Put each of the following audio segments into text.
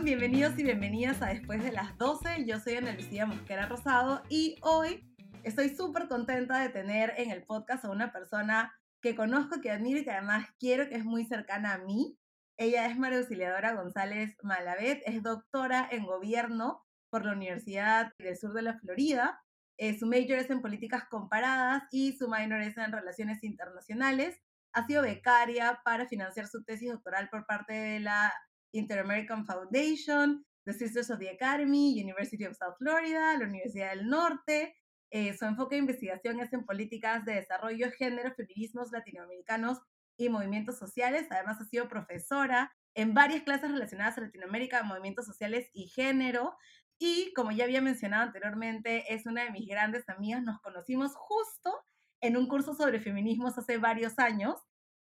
están? Bienvenidos y bienvenidas a Después de las 12. Yo soy Ana Lucía Mosquera Rosado y hoy estoy súper contenta de tener en el podcast a una persona que conozco, que admiro y que además quiero, que es muy cercana a mí. Ella es María Auxiliadora González Malavet, es doctora en gobierno por la Universidad del Sur de la Florida. Eh, su major es en políticas comparadas y su minor es en relaciones internacionales. Ha sido becaria para financiar su tesis doctoral por parte de la Inter-American Foundation, the Sisters of the Academy, University of South Florida, la Universidad del Norte. Eh, su enfoque de investigación es en políticas de desarrollo, género, feminismos latinoamericanos y movimientos sociales. Además, ha sido profesora en varias clases relacionadas a Latinoamérica, movimientos sociales y género. Y como ya había mencionado anteriormente, es una de mis grandes amigas. Nos conocimos justo en un curso sobre feminismos hace varios años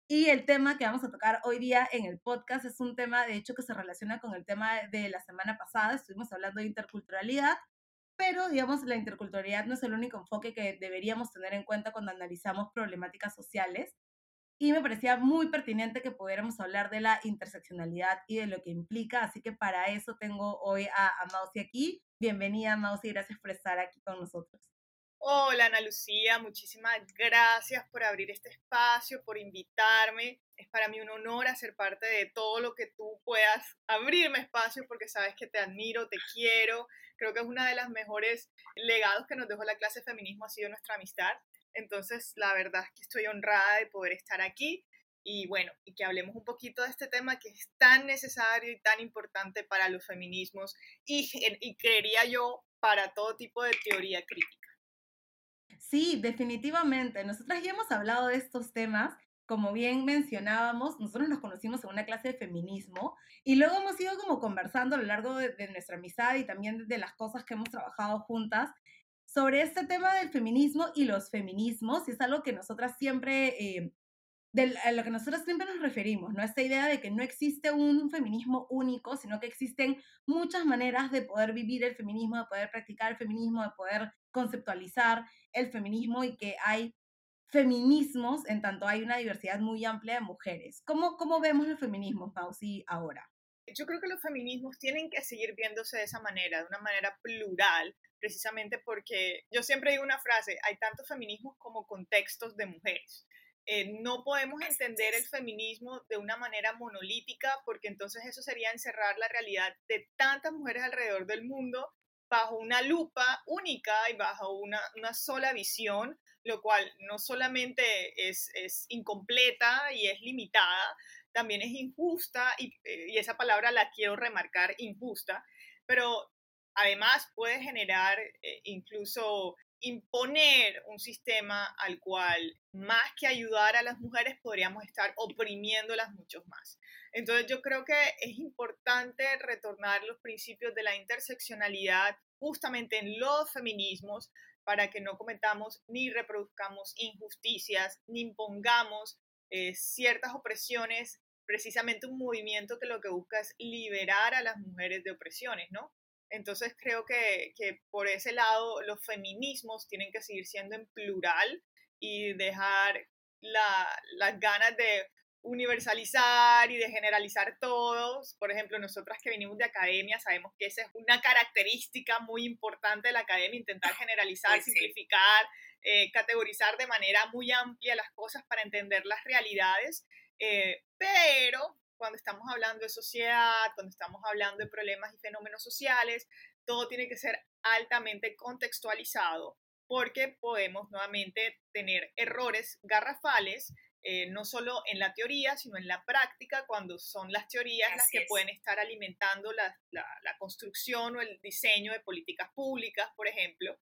y el tema que vamos a tocar hoy día en el podcast es un tema, de hecho, que se relaciona con el tema de la semana pasada. Estuvimos hablando de interculturalidad, pero, digamos, la interculturalidad no es el único enfoque que deberíamos tener en cuenta cuando analizamos problemáticas sociales. Y me parecía muy pertinente que pudiéramos hablar de la interseccionalidad y de lo que implica. Así que para eso tengo hoy a, a Mausi aquí. Bienvenida, Mausi, gracias por estar aquí con nosotros. Hola Ana Lucía, muchísimas gracias por abrir este espacio, por invitarme. Es para mí un honor hacer parte de todo lo que tú puedas abrirme espacio porque sabes que te admiro, te quiero. Creo que es una de las mejores legados que nos dejó la clase de feminismo ha sido nuestra amistad. Entonces, la verdad es que estoy honrada de poder estar aquí y bueno, y que hablemos un poquito de este tema que es tan necesario y tan importante para los feminismos y, y creería yo para todo tipo de teoría crítica. Sí, definitivamente. Nosotras ya hemos hablado de estos temas. Como bien mencionábamos, nosotros nos conocimos en una clase de feminismo y luego hemos ido como conversando a lo largo de, nuestra amistad y también de las cosas que hemos trabajado juntas sobre este tema del feminismo y los feminismos. Y es algo que nosotras siempre eh, de a lo que nosotros siempre nos referimos, ¿no? Esta idea de que no existe un feminismo único, sino que existen muchas maneras de poder vivir el feminismo, de poder practicar el feminismo, de poder conceptualizar el feminismo y que hay feminismos en tanto hay una diversidad muy amplia de mujeres. ¿Cómo, cómo vemos los feminismos, Pausi, ahora? Yo creo que los feminismos tienen que seguir viéndose de esa manera, de una manera plural, precisamente porque yo siempre digo una frase, hay tantos feminismos como contextos de mujeres. Eh, no podemos entender el feminismo de una manera monolítica porque entonces eso sería encerrar la realidad de tantas mujeres alrededor del mundo bajo una lupa única y bajo una, sola visión, lo cual no solamente es, incompleta y es limitada, también es injusta y, eh, y esa palabra la quiero remarcar, injusta, pero además puede generar eh, incluso imponer un sistema al cual más que ayudar a las mujeres podríamos estar oprimiéndolas mucho más. Entonces yo creo que es importante retornar los principios de la interseccionalidad justamente en los feminismos para que no cometamos ni reproduzcamos injusticias, ni impongamos eh, ciertas opresiones, precisamente un movimiento que lo que busca es liberar a las mujeres de opresiones, ¿no? Entonces creo que, por ese lado los feminismos tienen que seguir siendo en plural y dejar las ganas de universalizar y de generalizar todos. Por ejemplo, nosotras que venimos de academia sabemos que esa es una característica muy importante de la academia, intentar generalizar, simplificar, eh, categorizar de manera muy amplia las cosas para entender las realidades. Eh, pero cuando estamos hablando de sociedad, cuando estamos hablando de problemas y fenómenos sociales, todo tiene que ser altamente contextualizado porque podemos nuevamente tener errores garrafales, eh, no solo en la teoría, sino en la práctica, cuando son las teorías las que pueden estar alimentando la, la construcción o el diseño de políticas públicas, por ejemplo.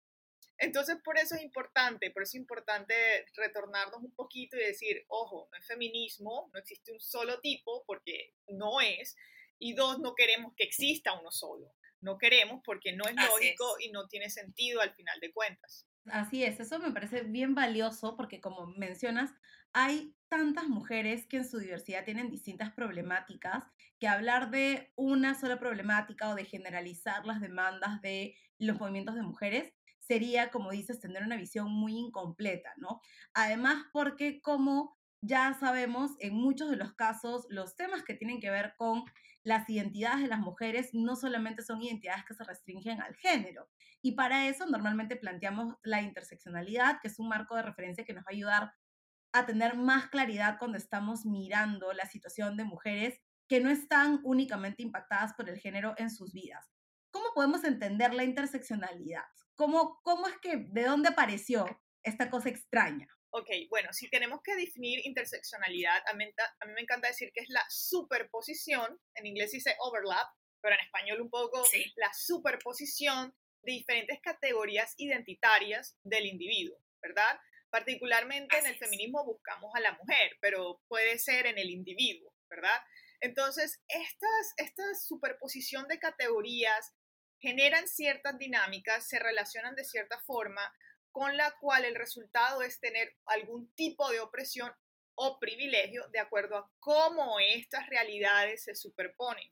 Entonces, por eso es importante, por eso es importante retornarnos un poquito y decir, ojo, no es feminismo, no existe un solo tipo, porque no es, y dos, no queremos que exista uno solo. No queremos porque no es lógico y no tiene sentido al final de cuentas. Así es, eso me parece bien valioso porque como mencionas, hay tantas mujeres que en su diversidad tienen distintas problemáticas que hablar de una sola problemática o de generalizar las demandas de los movimientos de mujeres sería, como dices, tener una visión muy incompleta, ¿no? Además, porque como ya sabemos en muchos de los casos los temas que tienen que ver con las identidades de las mujeres no solamente son identidades que se restringen al género. Y para eso normalmente planteamos la interseccionalidad, que es un marco de referencia que nos va a ayudar a tener más claridad cuando estamos mirando la situación de mujeres que no están únicamente impactadas por el género en sus vidas. ¿Cómo podemos entender la interseccionalidad? ¿Cómo, cómo es que, de dónde apareció esta cosa extraña? Ok, bueno, si tenemos que definir interseccionalidad, a mí, me encanta decir que es la superposición, en inglés dice overlap, pero en español un poco la superposición de diferentes categorías identitarias del individuo, ¿verdad? Particularmente en el feminismo buscamos a la mujer, pero puede ser en el individuo, ¿verdad? Entonces, estas, esta superposición de categorías generan ciertas dinámicas, se relacionan de cierta forma, con la cual el resultado es tener algún tipo de opresión o privilegio de acuerdo a cómo estas realidades se superponen,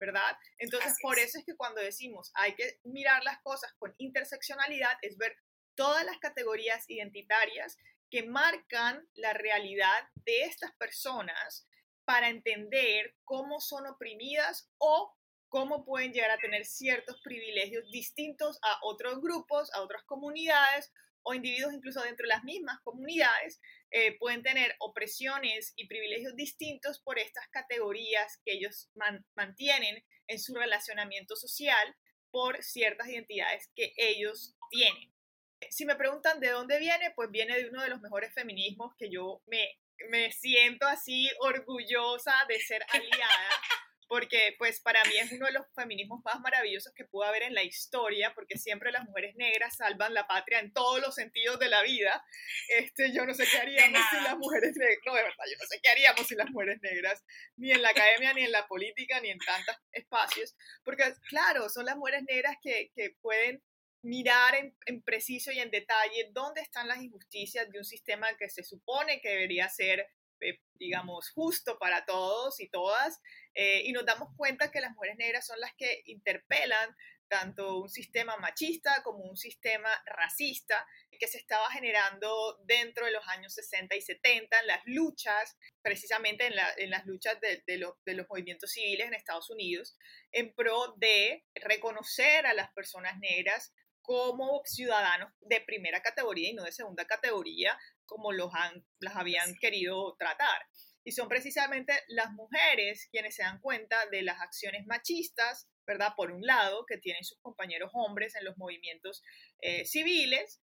¿verdad? Entonces, por eso es que cuando decimos hay que mirar las cosas con interseccionalidad, es ver todas las categorías identitarias que marcan la realidad de estas personas para entender cómo son oprimidas o cómo pueden llegar a tener ciertos privilegios distintos a otros grupos, a otras comunidades o individuos incluso dentro de las mismas comunidades eh, pueden tener opresiones y privilegios distintos por estas categorías que ellos mantienen en su relacionamiento social por ciertas identidades que ellos tienen. Si me preguntan de dónde viene, pues viene de uno de los mejores feminismos que yo me, me siento así orgullosa de ser aliada porque pues para mí es uno de los feminismos más maravillosos que pudo haber en la historia, porque siempre las mujeres negras salvan la patria en todos los sentidos de la vida. Este, yo no sé qué haríamos si las mujeres negras, no, de verdad, yo no sé qué haríamos si las mujeres negras, ni en la academia, ni en la política, ni en tantos espacios, porque claro, son las mujeres negras que, que pueden mirar en, en, preciso y en detalle dónde están las injusticias de un sistema que se supone que debería ser eh, digamos, justo para todos y todas, eh, y nos damos cuenta que las mujeres negras son las que interpelan tanto un sistema machista como un sistema racista que se estaba generando dentro de los años 60 y 70 en las luchas, precisamente en, en las luchas de, de, de, los movimientos civiles en Estados Unidos, en pro de reconocer a las personas negras como ciudadanos de primera categoría y no de segunda categoría, como los han, las habían querido tratar. Y son precisamente las mujeres quienes se dan cuenta de las acciones machistas, ¿verdad? Por un lado, que tienen sus compañeros hombres en los movimientos eh, civiles,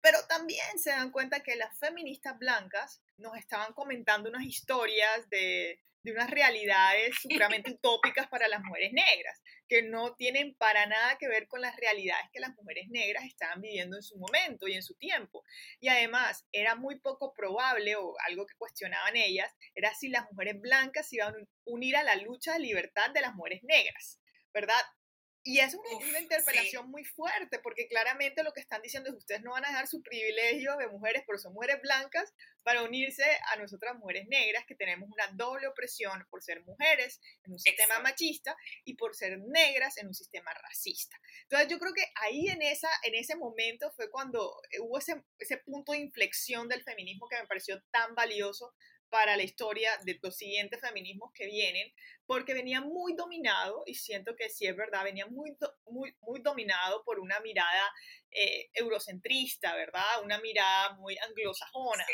pero también se dan cuenta que las feministas blancas nos estaban comentando unas historias de, de unas realidades supremamente utópicas para las mujeres negras, que no tienen para nada que ver con las realidades que las mujeres negras estaban viviendo en su momento y en su tiempo. Y además, era muy poco probable, o algo que cuestionaban ellas, era si las mujeres blancas se iban a unir a la lucha de libertad de las mujeres negras, ¿verdad? Y es una, interpelación muy fuerte, porque claramente lo que están diciendo es que ustedes no van a dejar su privilegio de mujeres, pero son mujeres blancas, para unirse a nosotras mujeres negras, que tenemos una doble opresión por ser mujeres en un sistema machista y por ser negras en un sistema racista. Entonces yo creo que ahí en, esa, en ese momento fue cuando hubo ese, ese punto de inflexión del feminismo que me pareció tan valioso para la historia de los siguientes feminismos que vienen, porque venía muy dominado, y siento que sí es verdad, venía muy, muy, muy dominado por una mirada eh, eurocentrista, ¿verdad? Una mirada muy anglosajona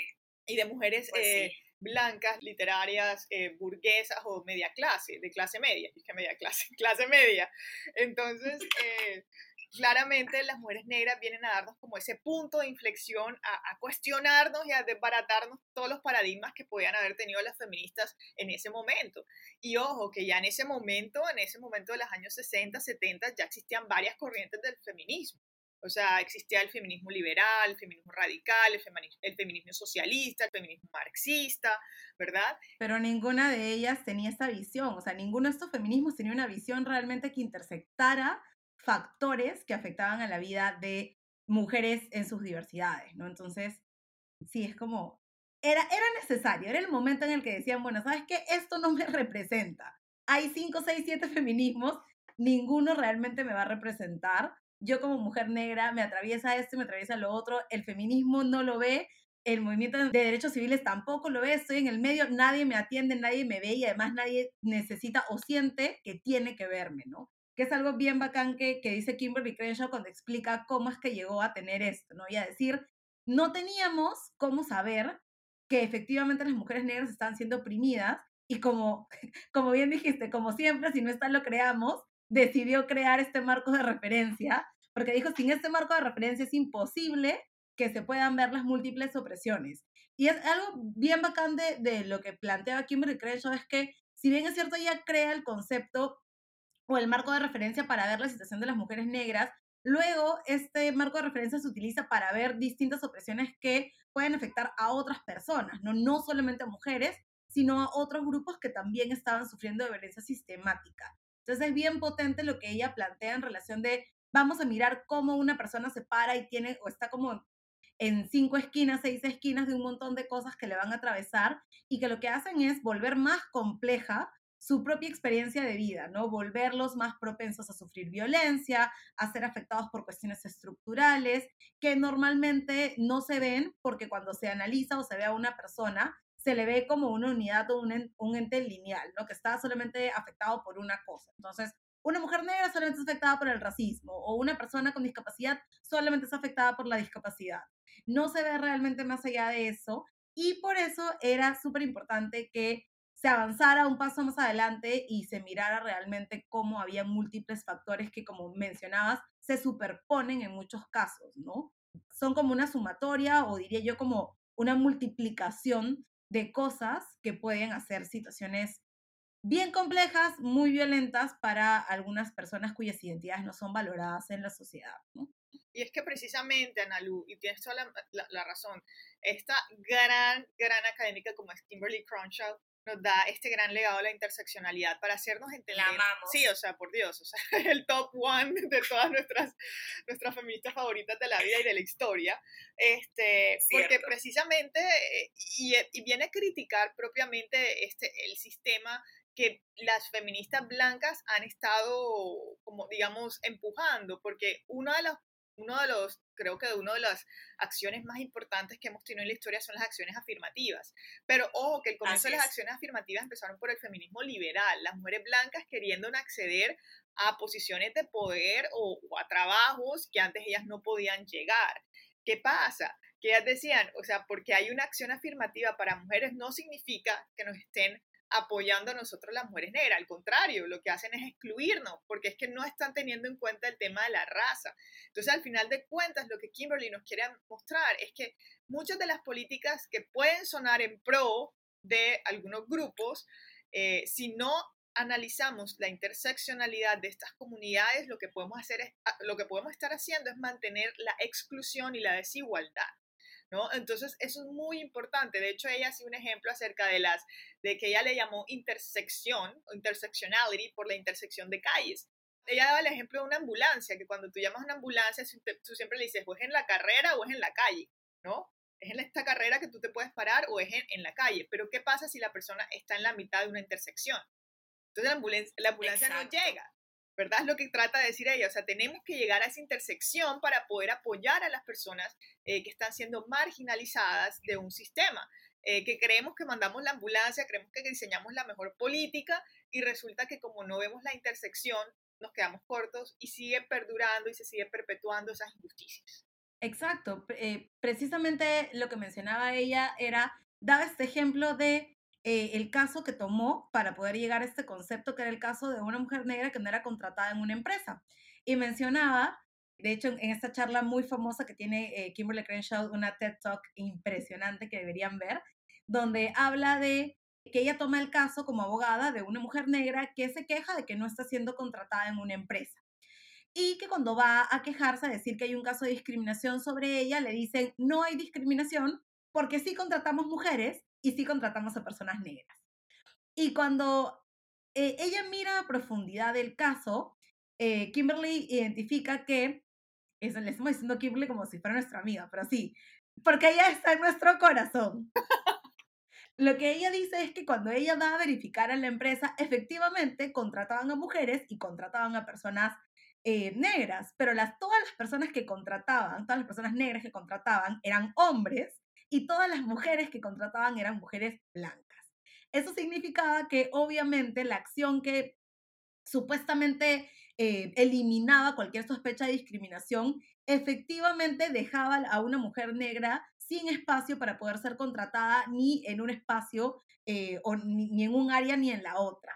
y de mujeres pues eh, blancas, literarias, eh, burguesas o media clase, de clase media, dije media clase, clase media. Entonces, claramente las mujeres negras vienen a darnos como ese punto de inflexión, a, cuestionarnos y a desbaratarnos todos los paradigmas que podían haber tenido las feministas en ese momento. Y ojo, que ya en ese momento, en ese momento de los años 60, 70, ya existían varias corrientes del feminismo. O sea, existía el feminismo liberal, el feminismo radical, el feminismo, socialista, el feminismo marxista, ¿verdad? Pero ninguna de ellas tenía esta visión, o sea, ninguno de estos feminismos tenía una visión realmente que intersectara factores que afectaban a la vida de mujeres en sus diversidades, ¿no? Entonces, sí, es como, era, era necesario, era el momento en el que decían, bueno, ¿sabes qué? Esto no me representa. Hay cinco, seis, siete feminismos, ninguno realmente me va a representar. Yo como mujer negra me atraviesa esto y me atraviesa lo otro, el feminismo no lo ve, el movimiento de derechos civiles tampoco lo ve, estoy en el medio, nadie me atiende, nadie me ve y además nadie necesita o siente que tiene que verme, ¿no? Que es algo bien bacán que, que dice Kimberly Crenshaw cuando explica cómo es que llegó a tener esto, ¿no? Y a decir, no teníamos cómo saber que efectivamente las mujeres negras están siendo oprimidas y como, como bien dijiste, como siempre, si no está lo creamos, decidió crear este marco de referencia, porque dijo, sin este marco de referencia es imposible que se puedan ver las múltiples opresiones. Y es algo bien bacán de, de lo que planteaba Kimberly Crenshaw, es que si bien es cierto, ella crea el concepto o el marco de referencia para ver la situación de las mujeres negras, luego este marco de referencia se utiliza para ver distintas opresiones que pueden afectar a otras personas, no, no solamente a mujeres, sino a otros grupos que también estaban sufriendo de violencia sistemática. Entonces es bien potente lo que ella plantea en relación de vamos a mirar cómo una persona se para y tiene o está como en cinco esquinas, seis esquinas de un montón de cosas que le van a atravesar y que lo que hacen es volver más compleja su propia experiencia de vida, ¿no? Volverlos más propensos a sufrir violencia, a ser afectados por cuestiones estructurales que normalmente no se ven porque cuando se analiza o se ve a una persona, se le ve como una unidad o un, ente lineal, ¿no? Que está solamente afectado por una cosa. Entonces, una mujer negra solamente es afectada por el racismo o una persona con discapacidad solamente es afectada por la discapacidad no se ve realmente más allá de eso y por eso era súper importante que se avanzara un paso más adelante y se mirara realmente cómo había múltiples factores que, como mencionabas, se superponen en muchos casos, ¿no? Son como una sumatoria o diría yo como una multiplicación de cosas que pueden hacer situaciones bien complejas, muy violentas para algunas personas cuyas identidades no son valoradas en la sociedad, ¿no? Y es que precisamente, Analu, y tienes toda la, razón, esta gran, gran académica como es Kimberly Crenshaw nos da este gran legado de la interseccionalidad para hacernos entender. Sí, o sea, por Dios, o sea, el top one de todas nuestras, nuestras feministas favoritas de la vida y de la historia. Este, porque precisamente, eh, y, y, viene a criticar propiamente este, el sistema que las feministas blancas han estado, como digamos, empujando, porque una de las uno de los, creo que una de las acciones más importantes que hemos tenido en la historia son las acciones afirmativas. Pero ojo, que el comienzo de las acciones afirmativas empezaron por el feminismo liberal, las mujeres blancas queriendo acceder a posiciones de poder o, o a trabajos que antes ellas no podían llegar. ¿Qué pasa? Que ellas decían, o sea, porque hay una acción afirmativa para mujeres no significa que nos estén apoyando a nosotros las mujeres negras. Al contrario, lo que hacen es excluirnos, porque es que no están teniendo en cuenta el tema de la raza. Entonces, al final de cuentas, lo que Kimberly nos quiere mostrar es que muchas de las políticas que pueden sonar en pro de algunos grupos, eh, si no analizamos la interseccionalidad de estas comunidades, lo que podemos hacer es, lo que podemos estar haciendo es mantener la exclusión y la desigualdad. Entonces, eso es muy importante. De hecho, ella hace un ejemplo acerca de las, de que ella le llamó intersección o intersectionality por la intersección de calles. Ella daba el ejemplo de una ambulancia, que cuando tú llamas a una ambulancia, tú siempre le dices, o es en la carrera o es en la calle, ¿no? Es en esta carrera que tú te puedes parar o es en, la calle. Pero ¿qué pasa si la persona está en la mitad de una intersección? Entonces la ambulancia, la ambulancia no llega. ¿Verdad? Es lo que trata de decir ella. O sea, tenemos que llegar a esa intersección para poder apoyar a las personas eh, que están siendo marginalizadas de un sistema. Eh, que creemos que mandamos la ambulancia, creemos que diseñamos la mejor política y resulta que como no vemos la intersección, nos quedamos cortos y sigue perdurando y se sigue perpetuando esas injusticias. Exacto. Eh, precisamente lo que mencionaba ella era, daba este ejemplo de eh, el caso que tomó para poder llegar a este concepto, que era el caso de una mujer negra que no era contratada en una empresa. Y mencionaba, de hecho, en esta charla muy famosa que tiene eh, Kimberly Crenshaw, una TED Talk impresionante que deberían ver, donde habla de que ella toma el caso como abogada de una mujer negra que se queja de que no está siendo contratada en una empresa. Y que cuando va a quejarse a decir que hay un caso de discriminación sobre ella, le dicen, no hay discriminación porque sí contratamos mujeres y sí contratamos a personas negras. Y cuando eh, ella mira a profundidad del caso, eh, Kimberly identifica que, eso le estamos diciendo Kimberly como si fuera nuestra amiga, pero sí, porque ella está en nuestro corazón. Lo que ella dice es que cuando ella va a verificar en la empresa, efectivamente contrataban a mujeres y contrataban a personas eh, negras, pero las, todas las personas que contrataban, todas las personas negras que contrataban eran hombres y todas las mujeres que contrataban eran mujeres blancas. Eso significaba que obviamente la acción que supuestamente eh, eliminaba cualquier sospecha de discriminación, efectivamente dejaba a una mujer negra sin espacio para poder ser contratada ni en un espacio eh, ni en un área ni en la otra.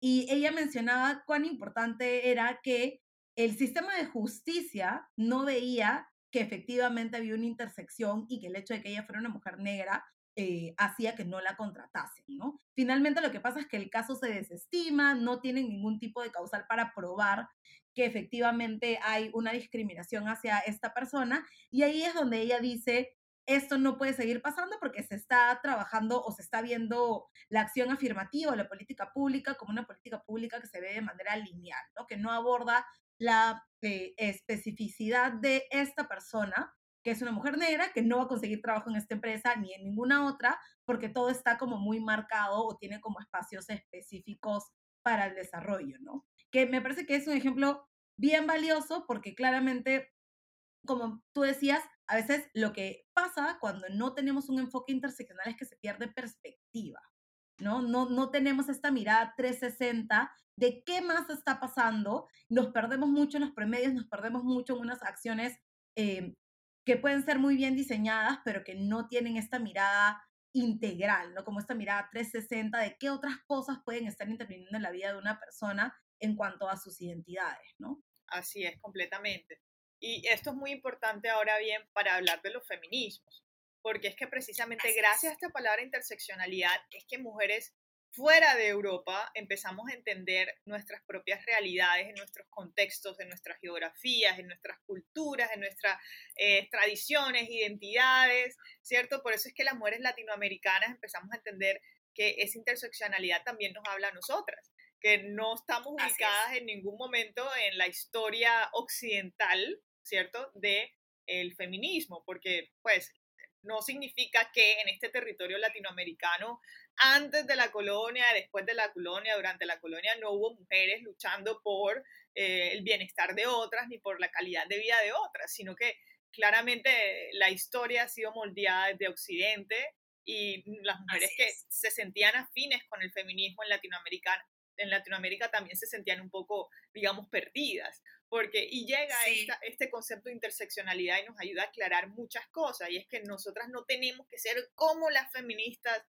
Y ella mencionaba cuán importante era que el sistema de justicia no veía que efectivamente había una intersección y que el hecho de que ella fuera una mujer negra eh, hacía que no la contratasen, ¿no? Finalmente lo que pasa es que el caso se desestima, no tienen ningún tipo de causal para probar que efectivamente hay una discriminación hacia esta persona y ahí es donde ella dice, esto no puede seguir pasando porque se está trabajando o se está viendo la acción afirmativa o la política pública como una política pública que se ve de manera lineal, ¿no? que no aborda la eh, especificidad de esta persona que es una mujer negra que no va a conseguir trabajo en esta empresa ni en ninguna otra, porque todo está como muy marcado o tiene como espacios específicos para el desarrollo, ¿no? Que me parece que es un ejemplo bien valioso porque claramente, como tú decías, a veces lo que pasa cuando no tenemos un enfoque interseccional es que se pierde perspectiva, ¿no? No, no tenemos esta mirada 360 de qué más está pasando, nos perdemos mucho en los promedios, nos perdemos mucho en unas acciones eh, que pueden ser muy bien diseñadas, pero que no tienen esta mirada integral, ¿no? Como esta mirada 360 de qué otras cosas pueden estar interviniendo en la vida de una persona en cuanto a sus identidades, ¿no? Así es, completamente. Y esto es muy importante ahora bien para hablar de los feminismos, porque es que precisamente gracias a esta palabra interseccionalidad es que mujeres fuera de Europa empezamos a entender nuestras propias realidades, en nuestros contextos, en nuestras geografías, en nuestras culturas, en nuestras eh, tradiciones, identidades, ¿cierto? Por eso es que las mujeres latinoamericanas empezamos a entender que esa interseccionalidad también nos habla a nosotras, que no estamos ubicadas en ningún momento en la historia occidental, ¿cierto? De el feminismo, porque pues no significa que en este territorio latinoamericano, antes de la colonia, después de la colonia, durante la colonia, no hubo mujeres luchando por eh, el bienestar de otras ni por la calidad de vida de otras, sino que claramente la historia ha sido moldeada desde Occidente y las mujeres que se sentían afines con el feminismo en Latinoamérica, en Latinoamérica también se sentían un poco, digamos, perdidas porque y llega este concepto de interseccionalidad y nos ayuda a aclarar muchas cosas, y es que nosotras no tenemos que ser como las feministas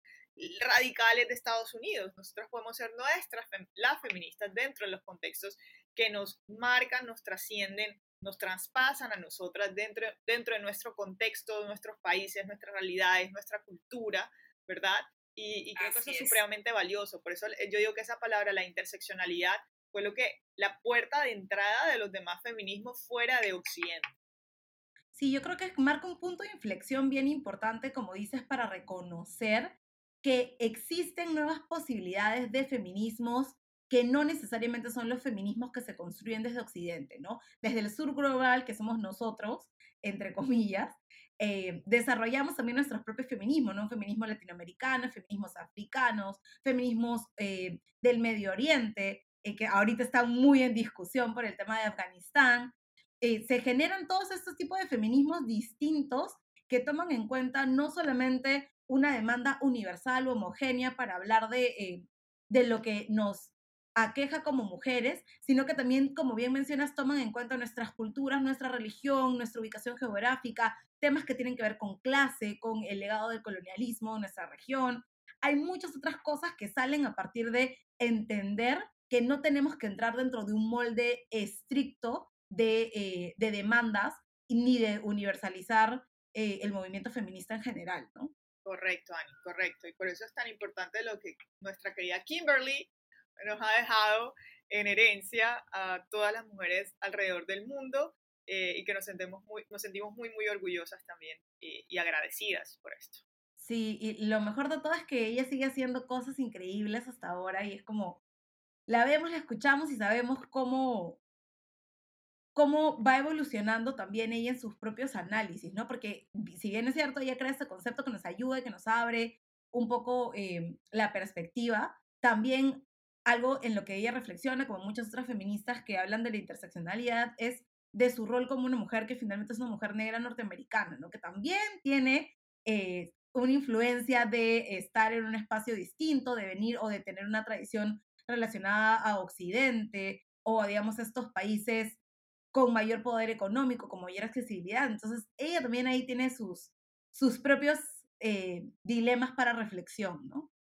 radicales de Estados Unidos, nosotras podemos ser nuestras, las feministas dentro de los contextos que nos marcan, nos trascienden, nos traspasan a nosotras dentro, dentro de nuestro contexto, nuestros países, nuestras realidades, nuestra cultura, ¿verdad? Y, creo que eso es, es supremamente valioso. Por eso yo digo que esa palabra, la interseccionalidad, fue lo que la puerta de entrada de los demás feminismos fuera de Occidente. Sí, yo creo que marca un punto de inflexión bien importante, como dices, para reconocer que existen nuevas posibilidades de feminismos que no necesariamente son los feminismos que se construyen desde Occidente, ¿no? Desde el sur global, que somos nosotros, entre comillas, eh, desarrollamos también nuestros propios feminismos, ¿no? Feminismo latinoamericano, feminismos africanos, feminismos eh, del Medio Oriente, eh, que ahorita está muy en discusión por el tema de Afganistán, eh, se generan todos estos tipos de feminismos distintos que toman en cuenta no solamente una demanda universal o homogénea para hablar de, eh, de lo que nos aqueja como mujeres, sino que también, como bien mencionas, toman en cuenta nuestras culturas, nuestra religión, nuestra ubicación geográfica, temas que tienen que ver con clase, con el legado del colonialismo en nuestra región. Hay muchas otras cosas que salen a partir de entender que no tenemos que entrar dentro de un molde estricto de, eh, de demandas ni de universalizar eh, el movimiento feminista en general, ¿no? Correcto, Ani, correcto. Y por eso es tan importante lo que nuestra querida Kimberly nos ha dejado en herencia a todas las mujeres alrededor del mundo eh, y que nos sentimos muy, nos sentimos muy, muy orgullosas también y, y agradecidas por esto. Sí, y lo mejor de todo es que ella sigue haciendo cosas increíbles hasta ahora y es como, la vemos, la escuchamos y sabemos cómo, cómo va evolucionando también ella en sus propios análisis, ¿no? Porque si bien es cierto, ella crea este concepto que nos ayuda, que nos abre un poco eh, la perspectiva, también algo en lo que ella reflexiona, como muchas otras feministas que hablan de la interseccionalidad, es de su rol como una mujer que finalmente es una mujer negra norteamericana, ¿no? Que también tiene eh, una influencia de estar en un espacio distinto, de venir o de tener una tradición relacionada a Occidente o, digamos, estos países con mayor poder económico, con mayor accesibilidad. Entonces, ella también ahí tiene sus, sus propios eh, dilemas para reflexión, ¿no?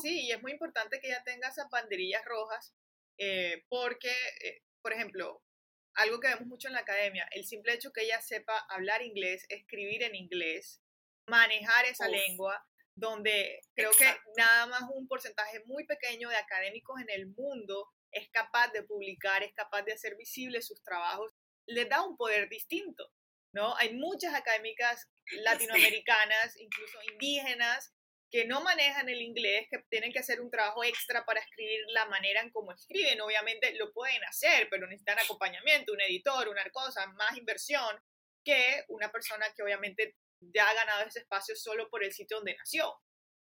Sí, y es muy importante que ella tenga esas banderillas rojas, eh, porque, eh, por ejemplo, algo que vemos mucho en la academia, el simple hecho que ella sepa hablar inglés, escribir en inglés, manejar esa lengua, donde creo que nada más un porcentaje muy pequeño de académicos en el mundo es capaz de publicar, es capaz de hacer visibles sus trabajos, les da un poder distinto, ¿no? Hay muchas académicas latinoamericanas, incluso indígenas, que no manejan el inglés, que tienen que hacer un trabajo extra para escribir la manera en cómo escriben. Obviamente lo pueden hacer, pero necesitan acompañamiento, un editor, una cosa, más inversión que una persona que obviamente ya ha ganado ese espacio solo por el sitio donde nació,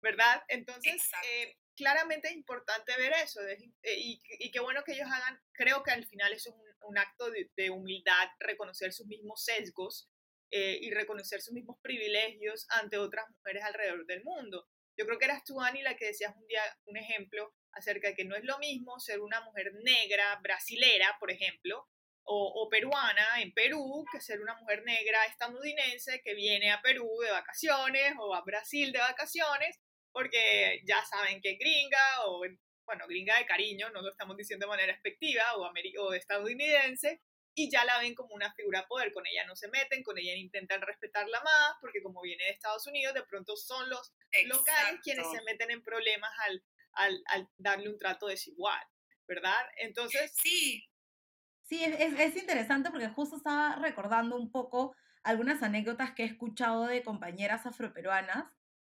¿verdad? Entonces, eh, claramente es importante ver eso eh, y, y, qué bueno que ellos hagan, creo que al final es un, un acto de, humildad, reconocer sus mismos sesgos eh, y reconocer sus mismos privilegios ante otras mujeres alrededor del mundo. Yo creo que eras tú, Ani, la que decías un día un ejemplo acerca de que no es lo mismo ser una mujer negra, brasilera, por ejemplo, o, peruana en Perú que ser una mujer negra estadounidense que viene a Perú de vacaciones o a Brasil de vacaciones porque ya saben que gringa o, bueno, gringa de cariño, no lo estamos diciendo de manera expectiva, o, o estadounidense, y ya la ven como una figura de poder. Con ella no se meten, con ella intentan respetarla más, porque como viene de Estados Unidos, de pronto son los locales quienes se meten en problemas al, al, al, darle un trato desigual, ¿verdad? Entonces... Sí, Sí, es, es, interesante porque justo estaba recordando un poco algunas anécdotas que he escuchado de compañeras afroperuanas.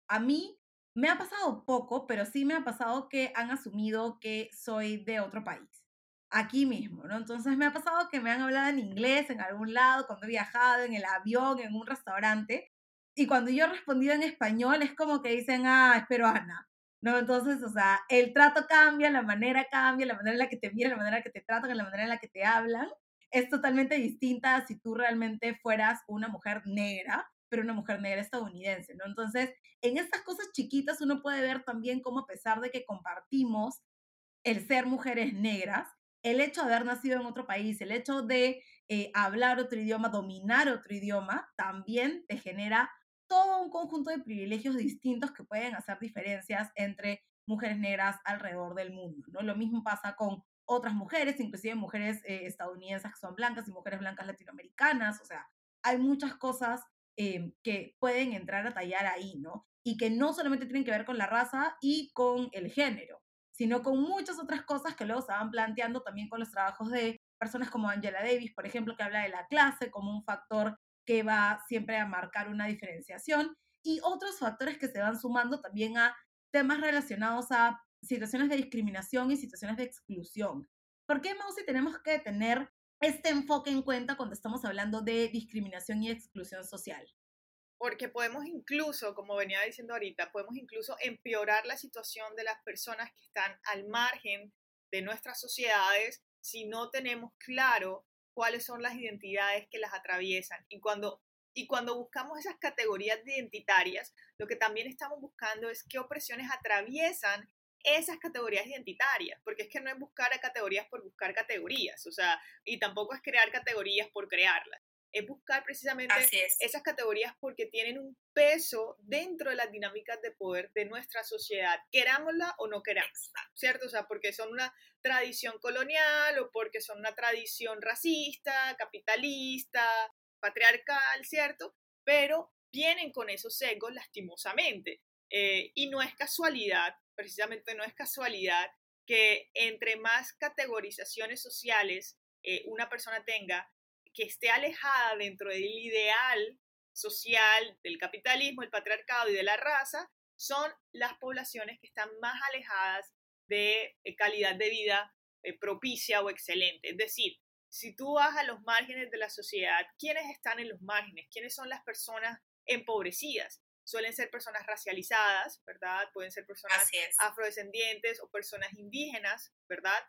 A mí me ha pasado poco, pero sí me ha pasado que han asumido que soy de otro país, aquí mismo, ¿no? Entonces me ha pasado que me han hablado en inglés en algún lado, cuando he viajado, en el avión, en un restaurante, y cuando yo he respondido en español es como que dicen, ah, es peruana. ¿No? Entonces, o sea, el trato cambia, la manera cambia, la manera en la que te miran, la manera en la que te tratan, la manera en la que te hablan, es totalmente distinta si tú realmente fueras una mujer negra, pero una mujer negra estadounidense, ¿no? Entonces, en estas cosas chiquitas uno puede ver también cómo a pesar de que compartimos el ser mujeres negras, el hecho de haber nacido en otro país, el hecho de eh, hablar otro idioma, dominar otro idioma, también te genera todo un conjunto de privilegios distintos que pueden hacer diferencias entre mujeres negras alrededor del mundo, ¿no? Lo mismo pasa con otras mujeres, inclusive mujeres eh, estadounidenses que son blancas y mujeres blancas latinoamericanas, o sea, hay muchas cosas eh, que pueden entrar a tallar ahí, ¿no? Y que no solamente tienen que ver con la raza y con el género, sino con muchas otras cosas que luego se van planteando también con los trabajos de personas como Angela Davis, por ejemplo, que habla de la clase como un factor que va siempre a marcar una diferenciación y otros factores que se van sumando también a temas relacionados a situaciones de discriminación y situaciones de exclusión. ¿Por qué, Mausi, tenemos que tener este enfoque en cuenta cuando estamos hablando de discriminación y exclusión social? Porque podemos incluso, como venía diciendo ahorita, podemos incluso empeorar la situación de las personas que están al margen de nuestras sociedades si no tenemos claro cuáles son las identidades que las atraviesan. Y cuando, y cuando buscamos esas categorías identitarias, lo que también estamos buscando es qué opresiones atraviesan esas categorías identitarias, porque es que no es buscar categorías por buscar categorías, o sea, y tampoco es crear categorías por crearlas es buscar precisamente esas categorías porque tienen un peso dentro de las dinámicas de poder de nuestra sociedad, querámosla o no queramos, ¿cierto? O sea, porque son una tradición colonial o porque son una tradición racista, capitalista, patriarcal, ¿cierto? Pero vienen con esos sesgos lastimosamente. Eh, y no es casualidad, precisamente no es casualidad que entre más categorizaciones sociales eh, una persona tenga, que esté alejada dentro del ideal social del capitalismo, el patriarcado y de la raza, son las poblaciones que están más alejadas de eh, calidad de vida eh, propicia o excelente. Es decir, si tú vas a los márgenes de la sociedad, ¿quiénes están en los márgenes? ¿Quiénes son las personas empobrecidas? Suelen ser personas racializadas, ¿verdad? Pueden ser personas afrodescendientes o personas indígenas, ¿verdad?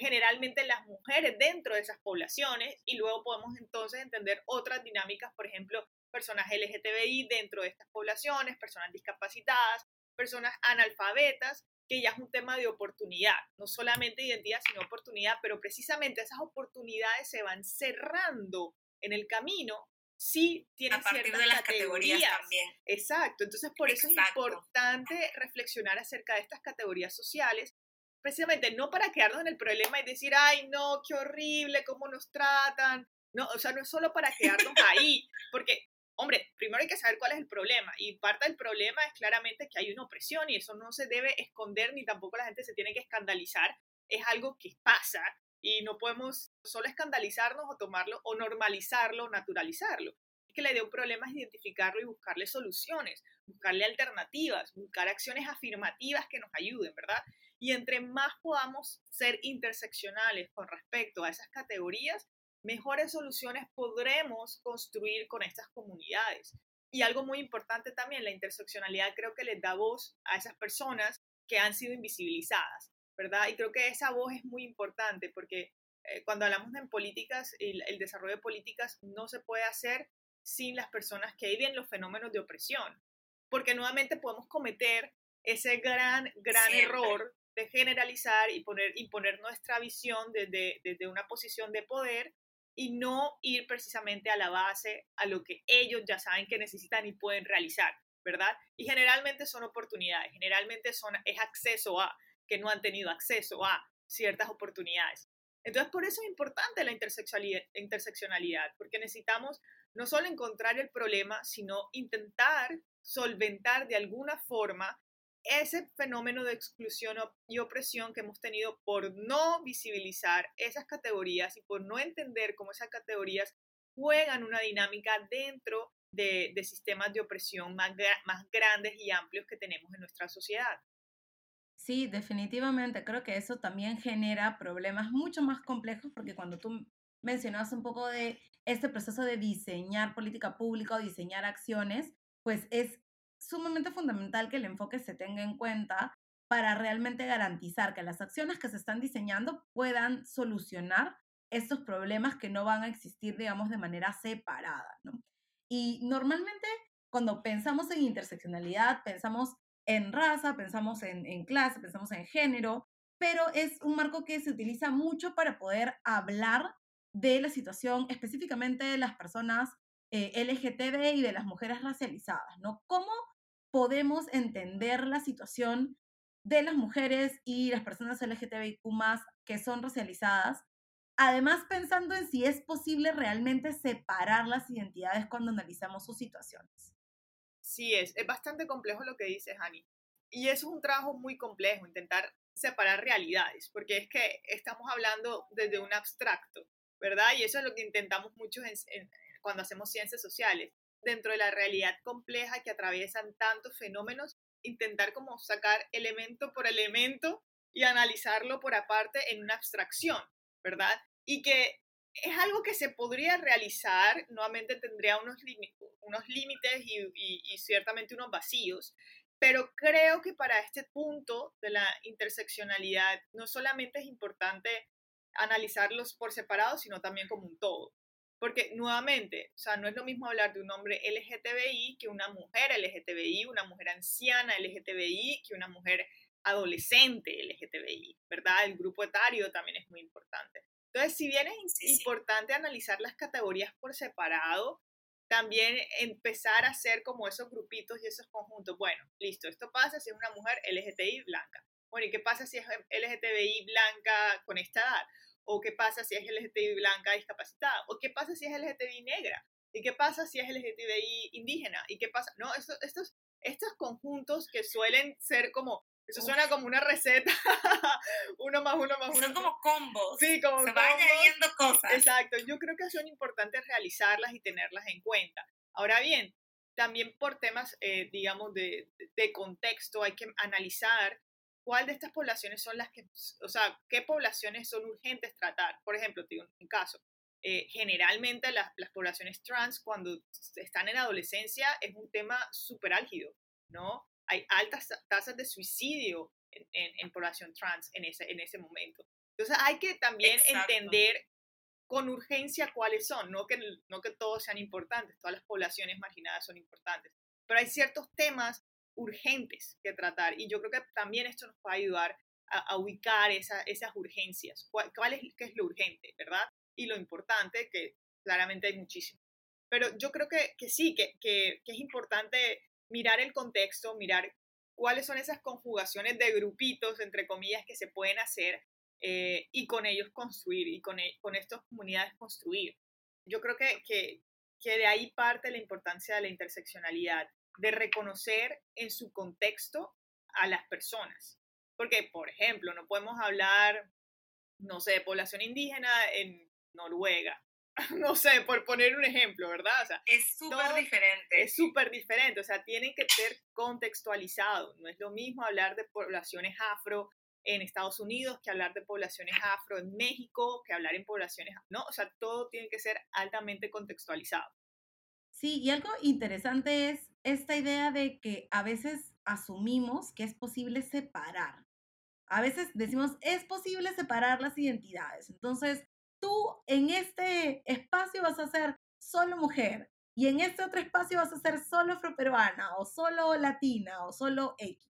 Generalmente las mujeres dentro de esas poblaciones y luego podemos entonces entender otras dinámicas, por ejemplo, personas LGTBI dentro de estas poblaciones, personas discapacitadas, personas analfabetas, que ya es un tema de oportunidad, no solamente identidad, sino oportunidad, pero precisamente esas oportunidades se van cerrando en el camino si tienen a ciertas de las categorías. también. Exacto, entonces por eso es importante reflexionar acerca de estas categorías sociales, precisamente no para quedarnos en el problema y decir, ay, no, qué horrible, cómo nos tratan, no, o sea, no es solo para quedarnos ahí, porque hombre, primero hay que saber cuál es el problema y parte del problema es claramente que hay una opresión y eso no se debe esconder ni tampoco la gente se tiene que escandalizar, es algo que pasa y no podemos solo escandalizarnos o tomarlo o normalizarlo naturalizarlo. Es que la idea de un problema es identificarlo y buscarle soluciones, buscarle alternativas, buscar acciones afirmativas que nos ayuden, ¿verdad? Y entre más podamos ser interseccionales con respecto a esas categorías, mejores soluciones podremos construir con estas comunidades. Y algo muy importante también, la interseccionalidad creo que les da voz a esas personas que han sido invisibilizadas, ¿verdad? Y creo que esa voz es muy importante porque eh, cuando hablamos de políticas, el, el, desarrollo de políticas no se puede hacer sin las personas que viven los fenómenos de opresión, porque nuevamente podemos cometer ese gran, gran error de generalizar y poner, imponer nuestra visión desde, desde una posición de poder y no ir precisamente a la base, a lo que ellos ya saben que necesitan y pueden realizar, ¿verdad? Y generalmente son oportunidades, generalmente son, es acceso a, que no han tenido acceso a ciertas oportunidades. Entonces, por eso es importante la interseccionalidad, interseccionalidad, porque necesitamos no solo encontrar el problema, sino intentar solventar de alguna forma ese fenómeno de exclusión y opresión que hemos tenido por no visibilizar esas categorías y por no entender cómo esas categorías juegan una dinámica dentro de, sistemas de opresión más, más grandes y amplios que tenemos en nuestra sociedad. Sí, definitivamente. Creo que eso también genera problemas mucho más complejos porque cuando tú mencionas un poco de este proceso de diseñar política pública o diseñar acciones, pues es sumamente fundamental que el enfoque se tenga en cuenta para realmente garantizar que las acciones que se están diseñando puedan solucionar estos problemas que no van a existir, digamos, de manera separada, Y normalmente cuando pensamos en interseccionalidad, pensamos en raza, pensamos en, clase, pensamos en género, pero es un marco que se utiliza mucho para poder hablar de la situación específicamente de las personas eh, LGTB y de las mujeres racializadas, ¿no? ¿Cómo podemos entender la situación de las mujeres y las personas LGTBIQ que son racializadas? Además, pensando en si es posible realmente separar las identidades cuando analizamos sus situaciones. Sí, es, es bastante complejo lo que dices, Hani. Y es un trabajo muy complejo, intentar separar realidades, porque es que estamos hablando desde un abstracto, ¿verdad? Y eso es lo que intentamos mucho cuando hacemos ciencias sociales, dentro de la realidad compleja que atraviesan tantos fenómenos, intentar como sacar elemento por elemento y analizarlo por aparte en una abstracción, ¿verdad? Y que es algo que se podría realizar, nuevamente tendría unos, unos límites y, y ciertamente unos vacíos, pero creo que para este punto de la interseccionalidad no solamente es importante analizarlos por separado, sino también como un todo. Porque nuevamente, o sea, no es lo mismo hablar de un hombre LGTBI que una mujer LGTBI, una mujer anciana LGTBI, que una mujer adolescente LGTBI, ¿verdad? El grupo etario también es muy importante. Entonces, si bien es importante analizar las categorías por separado, también empezar a hacer como esos grupitos y esos conjuntos. Bueno, listo, esto pasa si es una mujer LGTBI blanca. Bueno, ¿y qué pasa si es LGTBI blanca con esta edad? ¿O qué pasa si es LGTBI blanca discapacitada? ¿O qué pasa si es LGTBI negra? ¿Y qué pasa si es LGTBI indígena? ¿Y qué pasa? No, estos, estos, estos conjuntos que suelen ser como, eso suena como una receta, uno más uno más uno. Son como combos. Sí, como Se van añadiendo cosas. Exacto, yo creo que son importantes realizarlas y tenerlas en cuenta. Ahora bien, también por temas, eh, digamos, de, de contexto, hay que analizar cuál de estas poblaciones son las que, o sea, qué poblaciones son urgentes tratar. Por ejemplo, te digo un caso. Eh, generalmente las, las, poblaciones trans cuando están en adolescencia es un tema súper álgido, ¿no? Hay altas tasas de suicidio en, en, población trans en ese, en ese momento. Entonces hay que también entender con urgencia cuáles son, no que, no que todos sean importantes, todas las poblaciones marginadas son importantes, pero hay ciertos temas urgentes que tratar y yo creo que también esto nos puede ayudar a, ubicar esas urgencias, cuál, es, qué es lo urgente, ¿verdad? Y lo importante, que claramente hay muchísimo. Pero yo creo que, que sí, que, que, que es importante mirar el contexto, mirar cuáles son esas conjugaciones de grupitos, entre comillas, que se pueden hacer eh, y con ellos construir y con, e, con estas comunidades construir. Yo creo que, que, que de ahí parte la importancia de la interseccionalidad, de reconocer en su contexto a las personas. Porque, por ejemplo, no podemos hablar, no sé, de población indígena en Noruega. No sé, por poner un ejemplo, ¿verdad? O sea, es súper diferente. Es súper diferente, o sea, tienen que ser contextualizados. No es lo mismo hablar de poblaciones afro en Estados Unidos, que hablar de poblaciones afro en México, que hablar en poblaciones, ¿no? O sea, todo tiene que ser altamente contextualizado. Sí, y algo interesante es esta idea de que a veces asumimos que es posible separar. A veces decimos, es posible separar las identidades. Entonces, tú en este espacio vas a ser solo mujer y en este otro espacio vas a ser solo afroperuana o solo latina o solo X.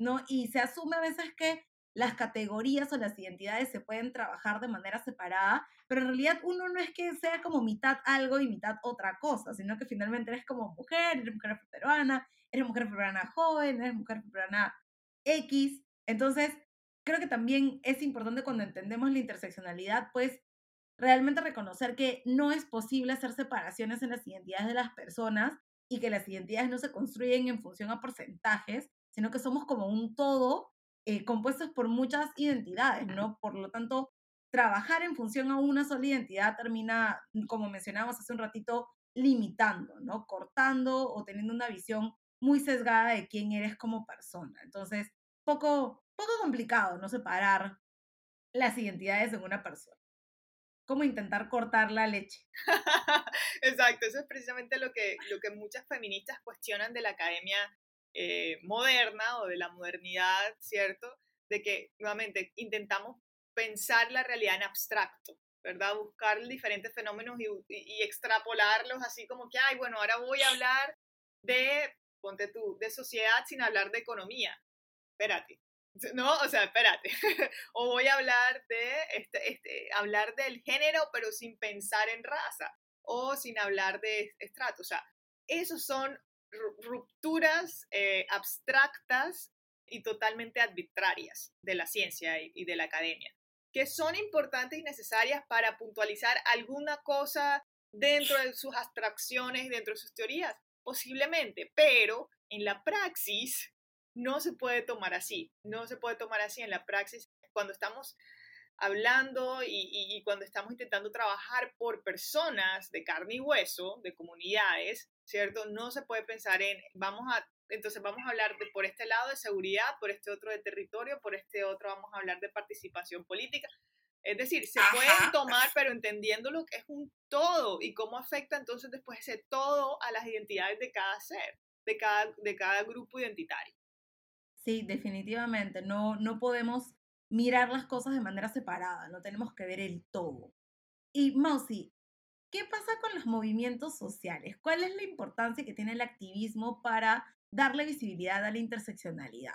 ¿no? Y se asume a veces que las categorías o las identidades se pueden trabajar de manera separada, pero en realidad uno no es que sea como mitad algo y mitad otra cosa, sino que finalmente eres como mujer, eres mujer peruana, eres mujer peruana joven, eres mujer peruana X. Entonces, creo que también es importante cuando entendemos la interseccionalidad, pues realmente reconocer que no es posible hacer separaciones en las identidades de las personas y que las identidades no se construyen en función a porcentajes, sino que somos como un todo eh, compuestos por muchas identidades, ¿no? Por lo tanto, trabajar en función a una sola identidad termina, como mencionábamos hace un ratito, limitando, ¿no? Cortando o teniendo una visión muy sesgada de quién eres como persona. Entonces, poco, poco complicado, ¿no? Separar las identidades de una persona. Como intentar cortar la leche. Exacto, eso es precisamente lo que, lo que muchas feministas cuestionan de la academia eh, moderna o de la modernidad, ¿cierto? De que nuevamente intentamos pensar la realidad en abstracto, ¿verdad? Buscar diferentes fenómenos y, extrapolarlos así como que, ay, bueno, ahora voy a hablar de, ponte tú, de sociedad sin hablar de economía. Espérate. No, o sea, espérate. o voy a hablar de este, este, hablar del género, pero sin pensar en raza. O sin hablar de estrato. O sea, esos son rupturas eh, abstractas y totalmente arbitrarias de la ciencia y, de la academia, que son importantes y necesarias para puntualizar alguna cosa dentro de sus abstracciones, dentro de sus teorías, posiblemente, pero en la praxis no se puede tomar así, no se puede tomar así en la praxis cuando estamos hablando y, y, cuando estamos intentando trabajar por personas de carne y hueso, de comunidades, ¿cierto? No se puede pensar en, vamos a, entonces vamos a hablar de, por este lado de seguridad, por este otro de territorio, por este otro vamos a hablar de participación política. Es decir, se pueden tomar, pero entendiendo lo que es un todo y cómo afecta entonces después ese todo a las identidades de cada ser, de cada, de cada grupo identitario. Sí, definitivamente. No, no podemos mirar las cosas de manera separada, no tenemos que ver el todo. Y Mausi, ¿qué pasa con los movimientos sociales? ¿Cuál es la importancia que tiene el activismo para darle visibilidad a la interseccionalidad?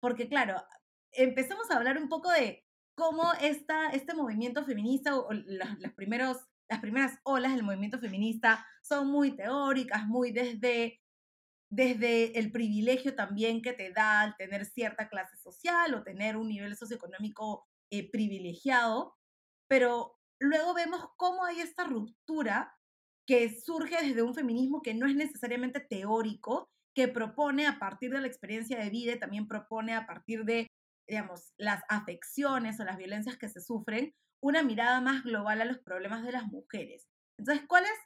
Porque claro, empezamos a hablar un poco de cómo esta, este movimiento feminista o las, primeros, las primeras olas del movimiento feminista son muy teóricas, muy desde desde el privilegio también que te da al tener cierta clase social o tener un nivel socioeconómico eh, privilegiado, pero luego vemos cómo hay esta ruptura que surge desde un feminismo que no es necesariamente teórico, que propone a partir de la experiencia de vida también propone a partir de, digamos, las afecciones o las violencias que se sufren, una mirada más global a los problemas de las mujeres. Entonces, ¿cuál es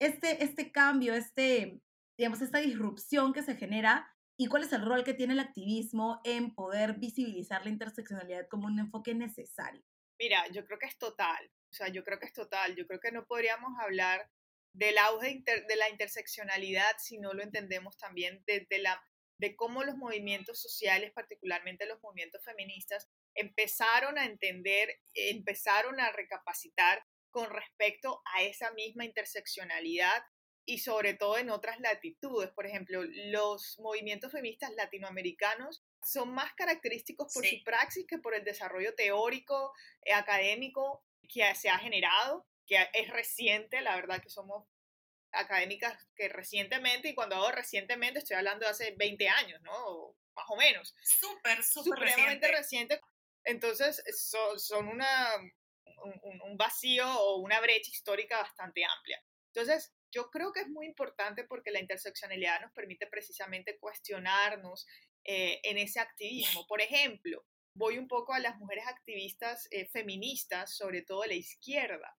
este, este cambio, este, digamos, esta disrupción que se genera y cuál es el rol que tiene el activismo en poder visibilizar la interseccionalidad como un enfoque necesario. Mira, yo creo que es total, o sea, yo creo que es total, yo creo que no podríamos hablar del auge de la interseccionalidad si no lo entendemos también desde la, de cómo los movimientos sociales, particularmente los movimientos feministas, empezaron a entender, empezaron a recapacitar con respecto a esa misma interseccionalidad y sobre todo en otras latitudes. Por ejemplo, los movimientos feministas latinoamericanos son más característicos por su praxis que por el desarrollo teórico, eh, académico que se ha generado, que es reciente, la verdad que somos académicas que recientemente, y cuando hago recientemente estoy hablando de hace 20 años, ¿no? más o menos. Súper, súper Supremamente reciente. Entonces, son, una, un, vacío o una brecha histórica bastante amplia. Entonces, yo creo que es muy importante porque la interseccionalidad nos permite precisamente cuestionarnos eh, en ese activismo. Por ejemplo, voy un poco a las mujeres activistas eh, feministas, sobre todo de la izquierda,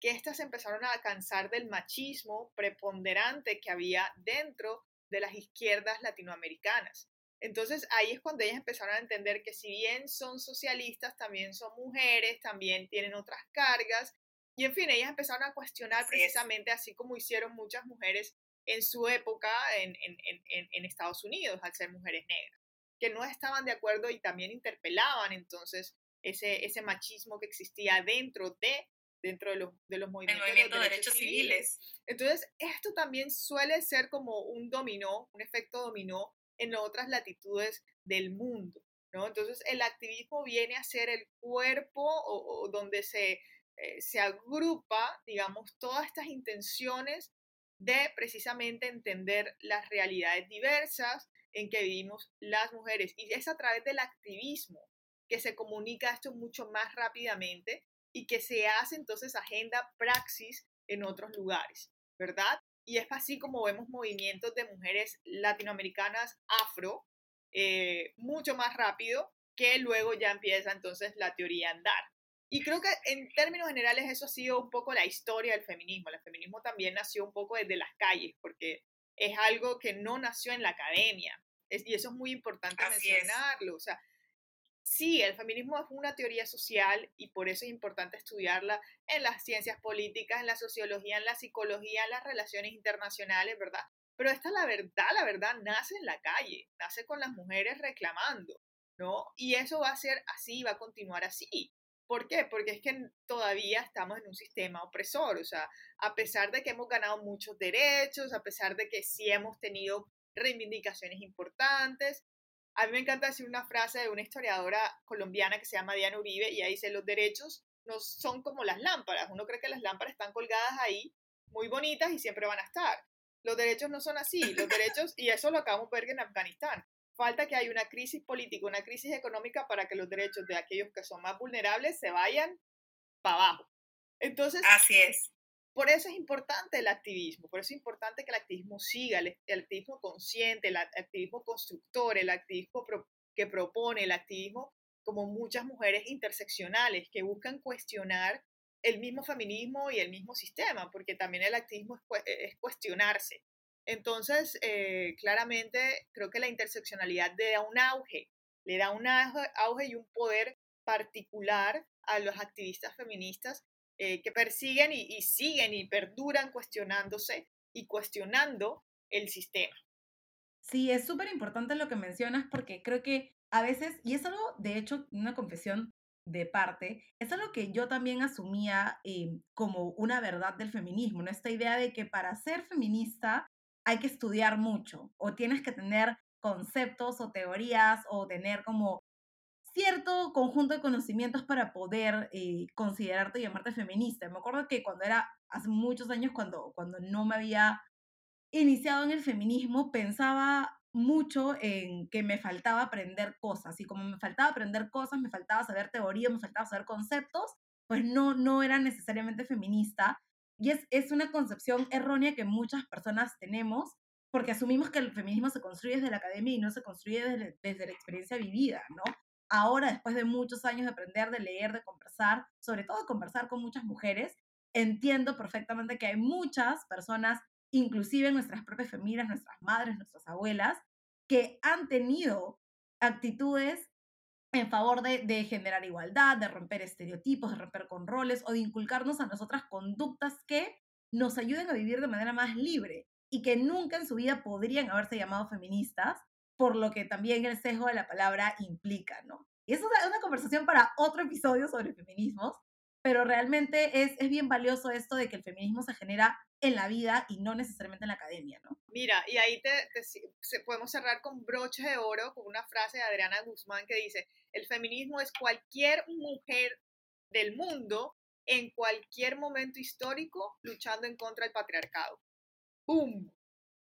que éstas empezaron a cansar del machismo preponderante que había dentro de las izquierdas latinoamericanas. Entonces ahí es cuando ellas empezaron a entender que si bien son socialistas, también son mujeres, también tienen otras cargas. Y en fin, ellas empezaron a cuestionar precisamente así como hicieron muchas mujeres en su época en, en, Estados Unidos, al ser mujeres negras, que no estaban de acuerdo y también interpelaban entonces ese, ese machismo que existía dentro de dentro de los, de los movimientos de derechos, civiles. Entonces, esto también suele ser como un dominó, un efecto dominó en otras latitudes del mundo. ¿no? Entonces, el activismo viene a ser el cuerpo o, donde se, eh, se agrupa, digamos, todas estas intenciones de precisamente entender las realidades diversas en que vivimos las mujeres. Y es a través del activismo que se comunica esto mucho más rápidamente y que se hace entonces agenda, praxis en otros lugares, ¿verdad? Y es así como vemos movimientos de mujeres latinoamericanas afro eh, mucho más rápido que luego ya empieza entonces la teoría andar. Y creo que en términos generales eso ha sido un poco la historia del feminismo. El feminismo también nació un poco desde las calles, porque es algo que no nació en la academia. y eso es muy importante mencionarlo. O sea, sí, el feminismo es una teoría social y por eso es importante estudiarla en las ciencias políticas, en la sociología, en la psicología, en las relaciones internacionales, ¿verdad? Pero esta la verdad, la verdad nace en la calle, nace con las mujeres reclamando, ¿no? Y eso va a ser así, va a continuar así. ¿Por qué? Porque es que todavía estamos en un sistema opresor, o sea, a pesar de que hemos ganado muchos derechos, a pesar de que sí hemos tenido reivindicaciones importantes, a mí me encanta decir una frase de una historiadora colombiana que se llama Diana Uribe y ahí dice, los derechos no son como las lámparas. Uno cree que las lámparas están colgadas ahí, muy bonitas y siempre van a estar. Los derechos no son así. Los derechos, y eso lo acabamos de ver en Afganistán. Falta que haya una crisis política, una crisis económica para que los derechos de aquellos que son más vulnerables se vayan para abajo. Entonces, así es. Por eso es importante el activismo, por eso es importante que el activismo siga, el, activismo consciente, el activismo constructor, el activismo que propone, el activismo como muchas mujeres interseccionales que buscan cuestionar el mismo feminismo y el mismo sistema, porque también el activismo es, cuestionarse. Entonces, eh, claramente creo que la interseccionalidad le da un auge, le da un auge y un poder particular a los activistas feministas eh, que persiguen y, siguen y perduran cuestionándose y cuestionando el sistema. Sí, es súper importante lo que mencionas porque creo que a veces, y es algo, de hecho, una confesión de parte, es algo que yo también asumía eh, como una verdad del feminismo, ¿no? Esta idea de que para ser feminista hay que estudiar mucho o tienes que tener conceptos o teorías o tener como cierto conjunto de conocimientos para poder eh, considerarte y llamarte feminista. Me acuerdo que cuando era, hace muchos años, cuando, cuando no me había iniciado en el feminismo, pensaba mucho en que me faltaba aprender cosas. Y como me faltaba aprender cosas, me faltaba saber teoría, me faltaba saber conceptos, pues no, no era necesariamente feminista. Y es, es una concepción errónea que muchas personas tenemos porque asumimos que el feminismo se construye desde la academia y no se construye desde, desde la experiencia vivida, ¿no? ahora, después de muchos años de aprender, de leer, de conversar, sobre todo de conversar con muchas mujeres, entiendo perfectamente que hay muchas personas, inclusive nuestras propias familias, nuestras madres, nuestras abuelas, que han tenido actitudes en favor de, de, generar igualdad, de romper estereotipos, de romper con roles o de inculcarnos a nosotras conductas que nos ayuden a vivir de manera más libre y que nunca en su vida podrían haberse llamado feministas, por lo que también el sesgo de la palabra implica, ¿no? Y eso es una conversación para otro episodio sobre feminismos, pero realmente es, es bien valioso esto de que el feminismo se genera en la vida y no necesariamente en la academia, ¿no? Mira, y ahí te, podemos cerrar con broches de oro con una frase de Adriana Guzmán que dice, el feminismo es cualquier mujer del mundo en cualquier momento histórico luchando en contra del patriarcado. ¡Pum!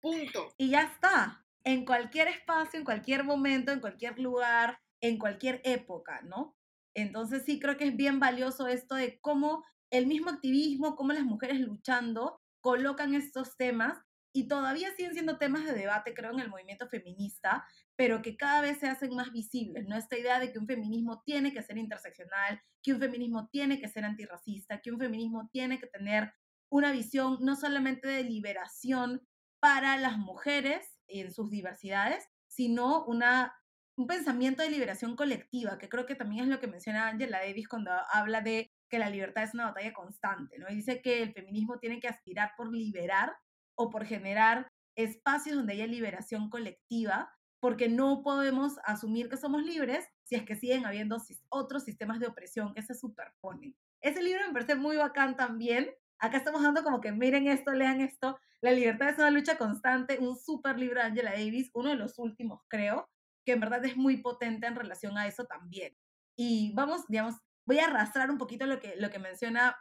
Punto. Y ya está. En cualquier espacio, en cualquier momento, en cualquier lugar, en cualquier época, ¿no? Entonces sí creo que es bien valioso esto de cómo el mismo activismo, cómo las mujeres luchando colocan estos temas y todavía siguen siendo temas de debate, creo, en el movimiento feminista, pero que cada vez se hacen más visibles, ¿no? Esta idea de que un feminismo tiene que ser interseccional, que un feminismo tiene que ser antirracista, que un feminismo tiene que tener una visión no solamente de liberación para las mujeres en sus diversidades, sino una un pensamiento de liberación colectiva, que creo que también es lo que menciona Angela Davis cuando habla de que la libertad es una batalla constante, ¿no? Y dice que el feminismo tiene que aspirar por liberar o por generar espacios donde haya liberación colectiva, porque no podemos asumir que somos libres si es que siguen habiendo otros sistemas de opresión que se superponen. Ese libro me parece muy bacán también. Acá estamos dando como que miren esto, lean esto. La libertad es una lucha constante, un super libro de Angela Davis, uno de los últimos creo, que en verdad es muy potente en relación a eso también. Y vamos, digamos, voy a arrastrar un poquito lo que, lo que menciona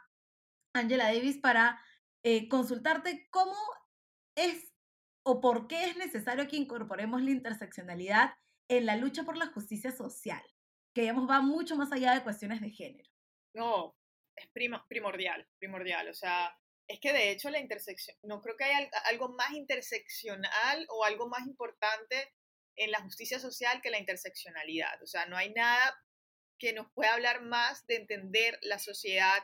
Angela Davis para eh, consultarte cómo es o por qué es necesario que incorporemos la interseccionalidad en la lucha por la justicia social, que digamos va mucho más allá de cuestiones de género. No, es primordial, primordial. O sea, es que de hecho la intersección, no creo que haya algo más interseccional o algo más importante en la justicia social que la interseccionalidad. O sea, no hay nada que nos pueda hablar más de entender la sociedad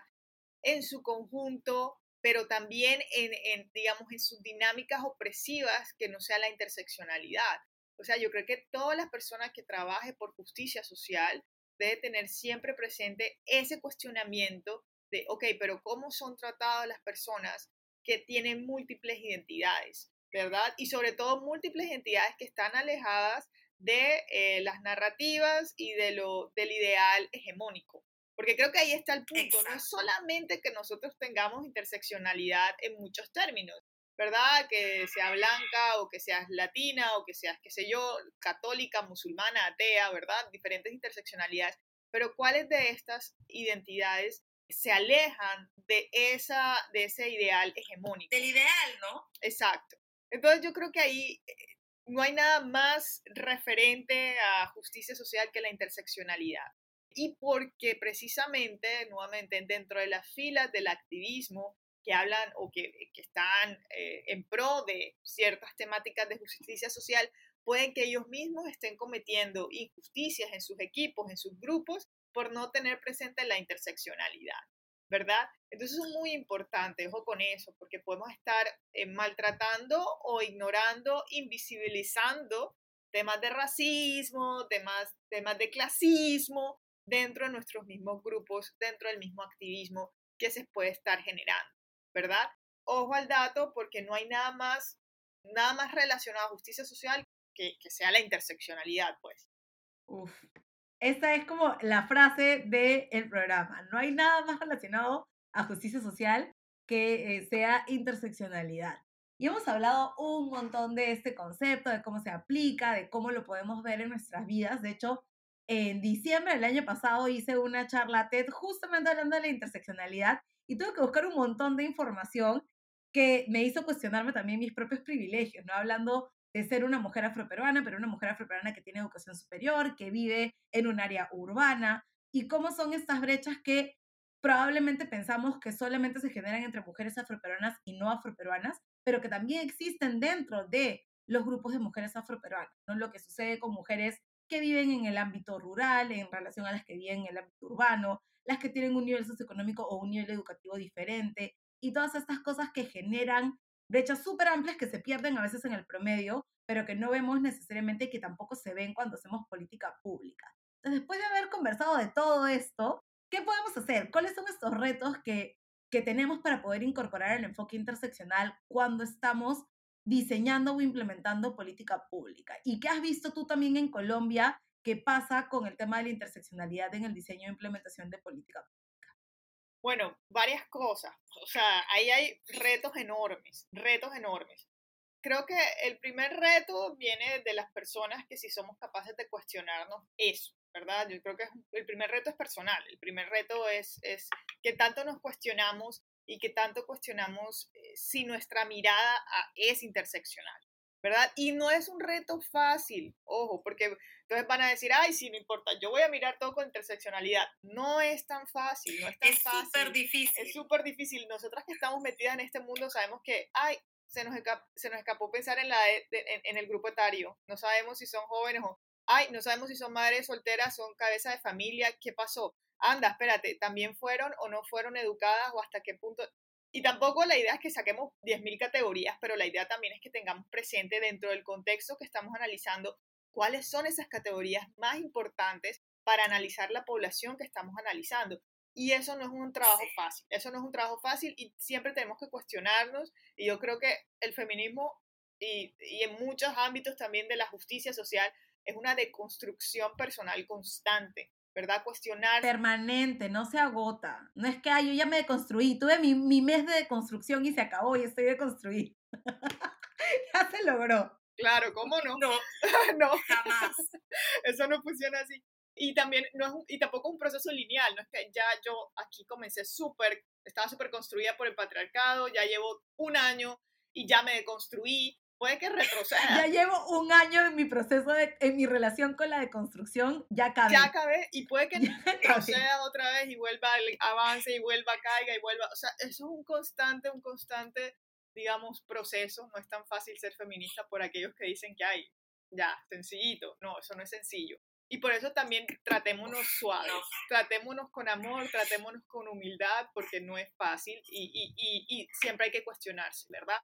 en su conjunto, pero también en, digamos, en sus dinámicas opresivas que no sea la interseccionalidad. O sea, yo creo que todas las personas que trabajen por justicia social debe tener siempre presente ese cuestionamiento de, ok, pero ¿cómo son tratadas las personas que tienen múltiples identidades? ¿verdad? Y sobre todo múltiples entidades que están alejadas de eh, las narrativas y de lo, del ideal hegemónico. Porque creo que ahí está el punto, no es solamente que nosotros tengamos interseccionalidad en muchos términos, ¿verdad? Que sea blanca o que seas latina o que seas, qué sé yo, católica, musulmana, atea, ¿verdad? Diferentes interseccionalidades. Pero ¿cuáles de estas identidades se alejan de, esa, de ese ideal hegemónico? Del ideal, ¿no? Exacto. Entonces yo creo que ahí eh, no hay nada más referente a justicia social que la interseccionalidad. Y porque precisamente, nuevamente, dentro de las filas del activismo que hablan o que, están eh, en pro de ciertas temáticas de justicia social, pueden que ellos mismos estén cometiendo injusticias en sus equipos, en sus grupos, por no tener presente la interseccionalidad. ¿Verdad? Entonces es muy importante, ojo con eso, porque podemos estar eh, maltratando o ignorando, invisibilizando temas de racismo, temas, temas de clasismo dentro de nuestros mismos grupos, dentro del mismo activismo que se puede estar generando, ¿verdad? Ojo al dato porque no hay nada más, nada más relacionado a justicia social que, que sea la interseccionalidad, pues. Uf, esta es como la frase del programa. No hay nada más relacionado a justicia social que eh, sea interseccionalidad. Y hemos hablado un montón de este concepto, de cómo se aplica, de cómo lo podemos ver en nuestras vidas. De hecho, en diciembre del año pasado hice una charla TED justamente hablando de la interseccionalidad y tuve que buscar un montón de información que me hizo cuestionarme también mis propios privilegios, ¿no? Hablando de ser una mujer afroperuana, pero una mujer afroperuana que tiene educación superior, que vive en un área urbana, y cómo son estas brechas que probablemente pensamos que solamente se generan entre mujeres afroperuanas y no afroperuanas, pero que también existen dentro de los grupos de mujeres afroperuanas, ¿no? Lo que sucede con mujeres que viven en el ámbito rural en relación a las que viven en el ámbito urbano, las que tienen un nivel socioeconómico o un nivel educativo diferente, y todas estas cosas que generan brechas súper amplias que se pierden a veces en el promedio, pero que no vemos necesariamente y que tampoco se ven cuando hacemos política pública. Entonces, después de haber conversado de todo esto, ¿qué podemos hacer? ¿Cuáles son estos retos que, que tenemos para poder incorporar el enfoque interseccional cuando estamos diseñando o implementando política pública? ¿Y qué has visto tú también en Colombia que pasa con el tema de la interseccionalidad en el diseño e implementación de política pública? Bueno, varias cosas. O sea, ahí hay retos enormes, retos enormes. Creo que el primer reto viene de las personas que si somos capaces de cuestionarnos eso, ¿verdad? Yo creo que el primer reto es personal. El primer reto es, es que tanto nos cuestionamos y que tanto cuestionamos eh, si nuestra mirada es interseccional. ¿Verdad? Y no es un reto fácil, ojo, porque entonces van a decir, ay, sí, no importa, yo voy a mirar todo con interseccionalidad. No es tan fácil, no es tan fácil. Es súper difícil. Es súper difícil. Nosotras que estamos metidas en este mundo sabemos que, ay, se nos, se nos escapó pensar en, la, e, en, el grupo etario. No sabemos si son jóvenes o, ay, no sabemos si son madres solteras, son cabeza de familia, ¿qué pasó? Anda, espérate, ¿también fueron o no fueron educadas o hasta qué punto? Y tampoco la idea es que saquemos 10.000 categorías, pero la idea también es que tengamos presente dentro del contexto que estamos analizando cuáles son esas categorías más importantes para analizar la población que estamos analizando. Y eso no es un trabajo fácil, eso no es un trabajo fácil y siempre tenemos que cuestionarnos. Y yo creo que el feminismo y, y en muchos ámbitos también de la justicia social es una deconstrucción personal constante. ¿Verdad? Cuestionar. Permanente, no se agota. No es que yo ya me deconstruí, tuve mi, mi mes de deconstrucción y se acabó y estoy deconstruí. ya se logró. Claro, ¿cómo no? No, no. jamás. Eso no funciona así. Y también, no es y tampoco es un proceso lineal, no es que ya yo aquí comencé súper, estaba súper construida por el patriarcado, ya llevo un año y ya me deconstruí, puede que retroceda. Ya llevo un año en mi proceso, de, en mi relación con la deconstrucción, ya acabé. Ya acabé y puede que retroceda otra vez y vuelva, avance y vuelva, caiga y vuelva. O sea, eso es un constante, un constante, digamos, proceso. No es tan fácil ser feminista por aquellos que dicen que hay, ya, sencillito. No, eso no es sencillo. Y por eso también tratémonos suaves, tratémonos con amor, tratémonos con humildad, porque no es fácil y, y, y, y siempre hay que cuestionarse, ¿verdad?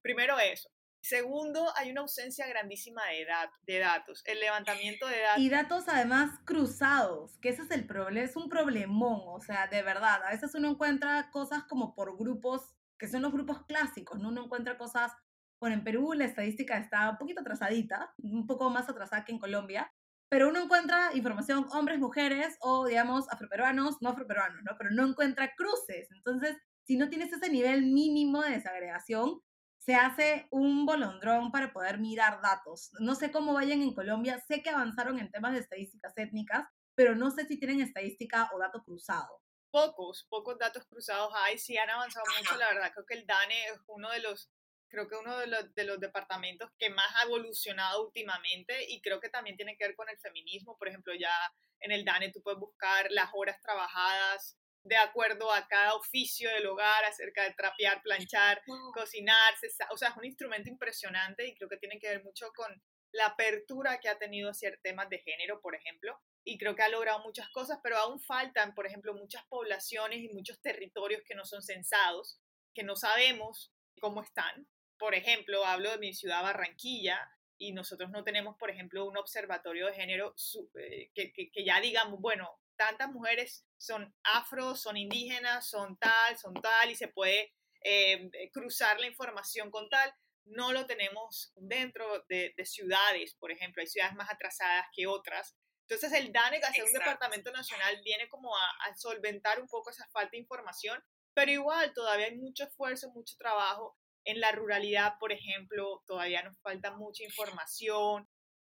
Primero eso. Segundo, hay una ausencia grandísima de, de datos, el levantamiento de datos. Y datos además cruzados, que ese es el problema, es un problemón, o sea, de verdad. A veces uno encuentra cosas como por grupos, que son los grupos clásicos, ¿no? Uno encuentra cosas, bueno, en Perú la estadística está un poquito atrasadita, un poco más atrasada que en Colombia, pero uno encuentra información hombres, mujeres o, digamos, afroperuanos, no afroperuanos, ¿no? Pero no encuentra cruces. Entonces, si no tienes ese nivel mínimo de desagregación, se hace un bolondrón para poder mirar datos. No sé cómo vayan en Colombia, sé que avanzaron en temas de estadísticas étnicas, pero no sé si tienen estadística o dato cruzado. Pocos, pocos datos cruzados hay, sí han avanzado mucho, la verdad, creo que el DANE es uno de los, creo que uno de los, de los departamentos que más ha evolucionado últimamente y creo que también tiene que ver con el feminismo, por ejemplo, ya en el DANE tú puedes buscar las horas trabajadas de acuerdo a cada oficio del hogar, acerca de trapear, planchar, cocinar, o sea, es un instrumento impresionante y creo que tiene que ver mucho con la apertura que ha tenido hacia temas de género, por ejemplo, y creo que ha logrado muchas cosas, pero aún faltan, por ejemplo, muchas poblaciones y muchos territorios que no son censados, que no sabemos cómo están. Por ejemplo, hablo de mi ciudad Barranquilla, y nosotros no tenemos, por ejemplo, un observatorio de género eh, que, que, ya digamos, bueno, tantas mujeres son afro, son indígenas, son tal, son tal, y se puede eh, cruzar la información con tal. No lo tenemos dentro de, ciudades, por ejemplo, hay ciudades más atrasadas que otras. Entonces el DANEC, hacer un departamento nacional, viene como a, a solventar un poco esa falta de información, pero igual todavía hay mucho esfuerzo, mucho trabajo. En la ruralidad, por ejemplo, todavía nos falta mucha información,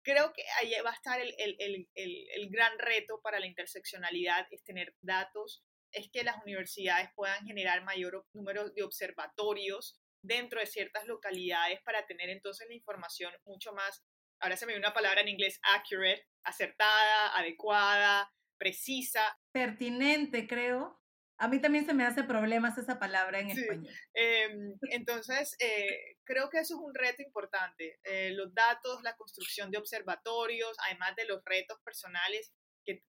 creo que ahí va a estar el, el, el, el, gran reto para la interseccionalidad, es tener datos, es que las universidades puedan generar mayor número de observatorios dentro de ciertas localidades para tener entonces la información mucho más, ahora se me dio una palabra en inglés, accurate, acertada, adecuada, precisa. Pertinente, creo. A mí también se me hace problemas esa palabra en español. Em, entonces, eh, creo que eso es un reto importante. Eh, los datos, la construcción de observatorios, además de los retos personales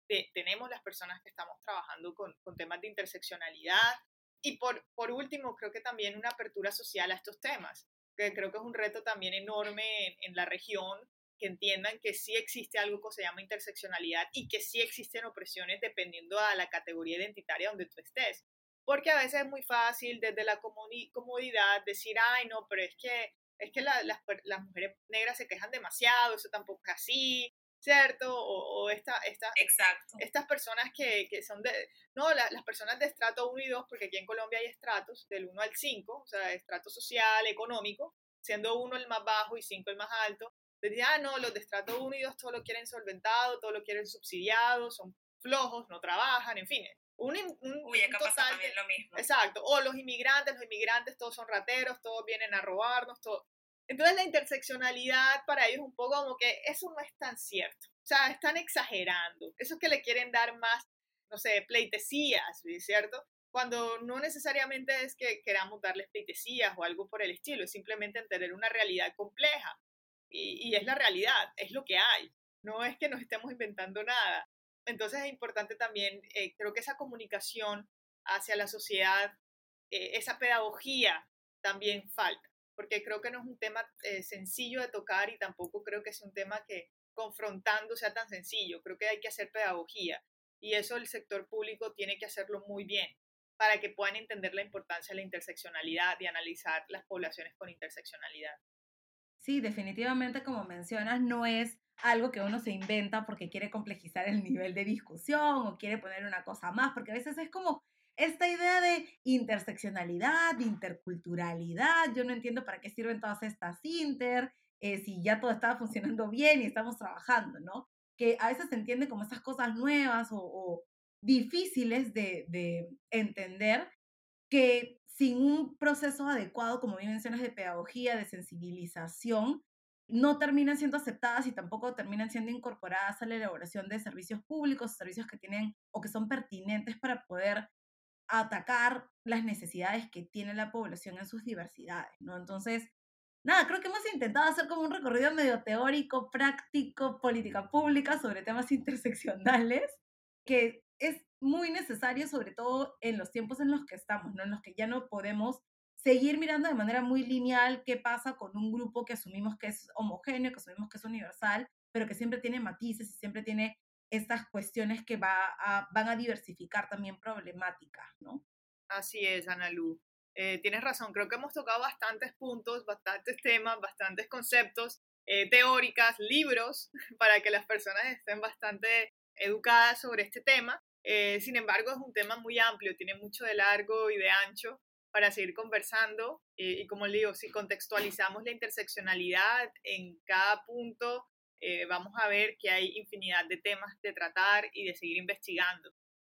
que tenemos las personas que estamos trabajando con, con temas de interseccionalidad. Y por, por último, creo que también una apertura social a estos temas, que creo que es un reto también enorme en, en la región que entiendan que sí existe algo que se llama interseccionalidad y que sí existen opresiones dependiendo a la categoría identitaria donde tú estés. Porque a veces es muy fácil desde la comodidad decir, ay, no, pero es que, es que las mujeres negras se quejan demasiado, eso tampoco es así, ¿cierto? O, esta, esta, Exacto. estas personas que, que son de, no, las personas de estrato 1 y 2, porque aquí en Colombia hay estratos del 1 al 5, o sea, estrato social, económico, siendo 1 el más bajo y 5 el más alto. Decía, ah, no, los de estrato 1 y 2 todo lo quieren solventado, todo lo quieren subsidiado, son flojos, no trabajan, en fin. Un, un, Uy, acá pasa también lo mismo. Exacto. O los inmigrantes, los inmigrantes todos son rateros, todos vienen a robarnos, todo. Entonces la interseccionalidad para ellos es un poco como que eso no es tan cierto. O sea, están exagerando. Eso es que le quieren dar más, no sé, pleitesías, ¿cierto? Cuando no necesariamente es que queramos darles pleitesías o algo por el estilo, es simplemente entender una realidad compleja. Y, es la realidad, es lo que hay. No es que nos estemos inventando nada. Entonces es importante también, eh, creo que esa comunicación hacia la sociedad, eh, esa pedagogía también falta porque creo que no es un tema eh, sencillo de tocar y tampoco creo que sea un tema que confrontando sea tan sencillo. Creo que hay que hacer pedagogía y eso el sector público tiene que hacerlo muy bien para que puedan entender la importancia de la interseccionalidad y analizar las poblaciones con interseccionalidad. Sí, definitivamente, como mencionas, no es algo que uno se inventa porque quiere complejizar el nivel de discusión o quiere poner una cosa más, porque a veces es como esta idea de interseccionalidad, de interculturalidad, yo no entiendo para qué sirven todas estas inter, eh, si ya todo estaba funcionando bien y estamos trabajando, ¿no? Que a veces se entiende como esas cosas nuevas o, difíciles de, de, entender, que sin un proceso adecuado, como bien mencionas, de pedagogía, de sensibilización, no terminan siendo aceptadas y tampoco terminan siendo incorporadas a la elaboración de servicios públicos, servicios que tienen o que son pertinentes para poder atacar las necesidades que tiene la población en sus diversidades, ¿no? Entonces, nada, creo que hemos intentado hacer como un recorrido medio teórico, práctico, política pública sobre temas interseccionales, que es muy necesario, sobre todo en los tiempos en los que estamos, ¿no? En los que ya no podemos seguir mirando de manera muy lineal qué pasa con un grupo que asumimos que es homogéneo, que asumimos que es universal, pero que siempre tiene matices y siempre tiene estas cuestiones que va van a diversificar también problemáticas, ¿no? Así es, Ana Lu. Eh, tienes razón, creo que hemos tocado bastantes puntos, bastantes temas, bastantes conceptos, eh, teóricas, libros, para que las personas estén bastante educadas sobre este tema. Eh, sin embargo, es un tema muy amplio, tiene mucho de largo y de ancho para seguir conversando. y como le digo, si contextualizamos la interseccionalidad en cada punto, eh, vamos a ver que hay infinidad de temas de tratar y de seguir investigando.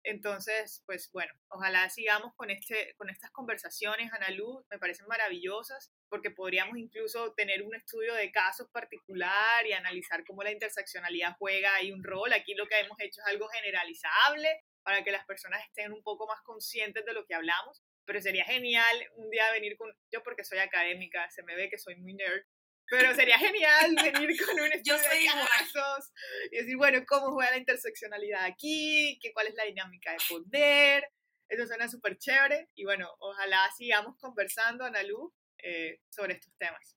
Entonces, pues bueno, ojalá sigamos con, este, con estas conversaciones, Ana Luz, me parecen maravillosas, porque podríamos incluso tener un estudio de casos particular y analizar cómo la interseccionalidad juega ahí un rol. Aquí lo que hemos hecho es algo generalizable para que las personas estén un poco más conscientes de lo que hablamos, pero sería genial un día venir con, yo porque soy académica, se me ve que soy muy nerd, pero sería genial venir con un estudio de casos y decir, bueno, ¿cómo juega la interseccionalidad aquí? ¿Qué, ¿Cuál es la dinámica de poder? Eso suena súper chévere. Y bueno, ojalá sigamos conversando, Ana Lu, eh, sobre estos temas.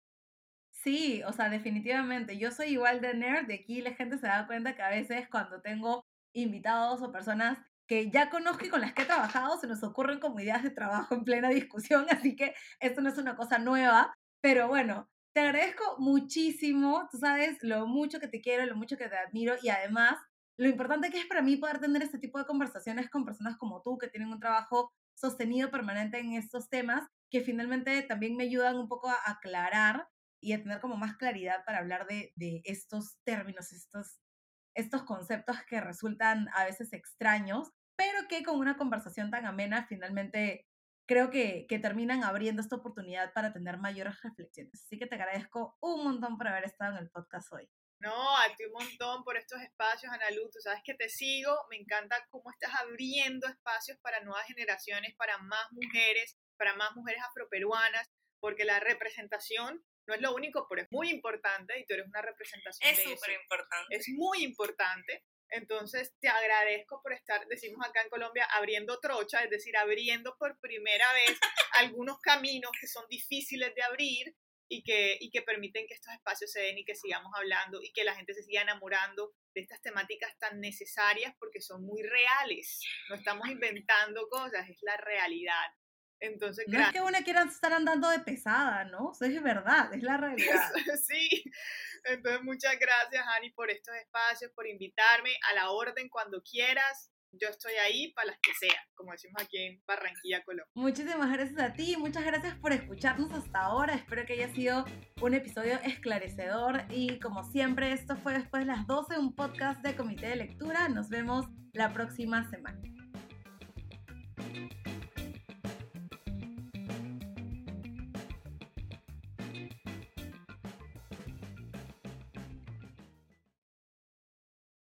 Sí, o sea, definitivamente. Yo soy igual de nerd. De aquí la gente se da cuenta que a veces cuando tengo invitados o personas que ya conozco y con las que he trabajado, se nos ocurren como ideas de trabajo en plena discusión, así que esto no es una cosa nueva, pero bueno, te agradezco muchísimo, tú sabes lo mucho que te quiero, lo mucho que te admiro y además lo importante que es para mí poder tener este tipo de conversaciones con personas como tú que tienen un trabajo sostenido permanente en estos temas que finalmente también me ayudan un poco a aclarar y a tener como más claridad para hablar de, de estos términos, estos, estos conceptos que resultan a veces extraños, pero que con una conversación tan amena finalmente creo que, que, terminan abriendo esta oportunidad para tener mayores reflexiones. Así que te agradezco un montón por haber estado en el podcast hoy. No, a ti un montón por estos espacios, Ana Lu. Tú sabes que te sigo. Me encanta cómo estás abriendo espacios para nuevas generaciones, para más mujeres, para más mujeres afroperuanas, porque la representación no es lo único, pero es muy importante y tú eres una representación es súper importante. Es muy importante. Entonces, te agradezco por estar, decimos acá en Colombia, abriendo trocha, es decir, abriendo por primera vez algunos caminos que son difíciles de abrir y que, y que permiten que estos espacios se den y que sigamos hablando y que la gente se siga enamorando de estas temáticas tan necesarias porque son muy reales. No estamos inventando cosas, es la realidad. Entonces, no es que una quiera estar andando de pesada, ¿no? Eso es verdad, es la realidad. sí, entonces muchas gracias, Ani, por estos espacios, por invitarme a la orden cuando quieras yo estoy ahí para las que sea, como decimos aquí en Barranquilla, Colombia. Muchísimas gracias a ti, muchas gracias por escucharnos hasta ahora. Espero que haya sido un episodio esclarecedor y como siempre, esto fue después de las 12, un podcast de comité de lectura. Nos vemos la próxima semana.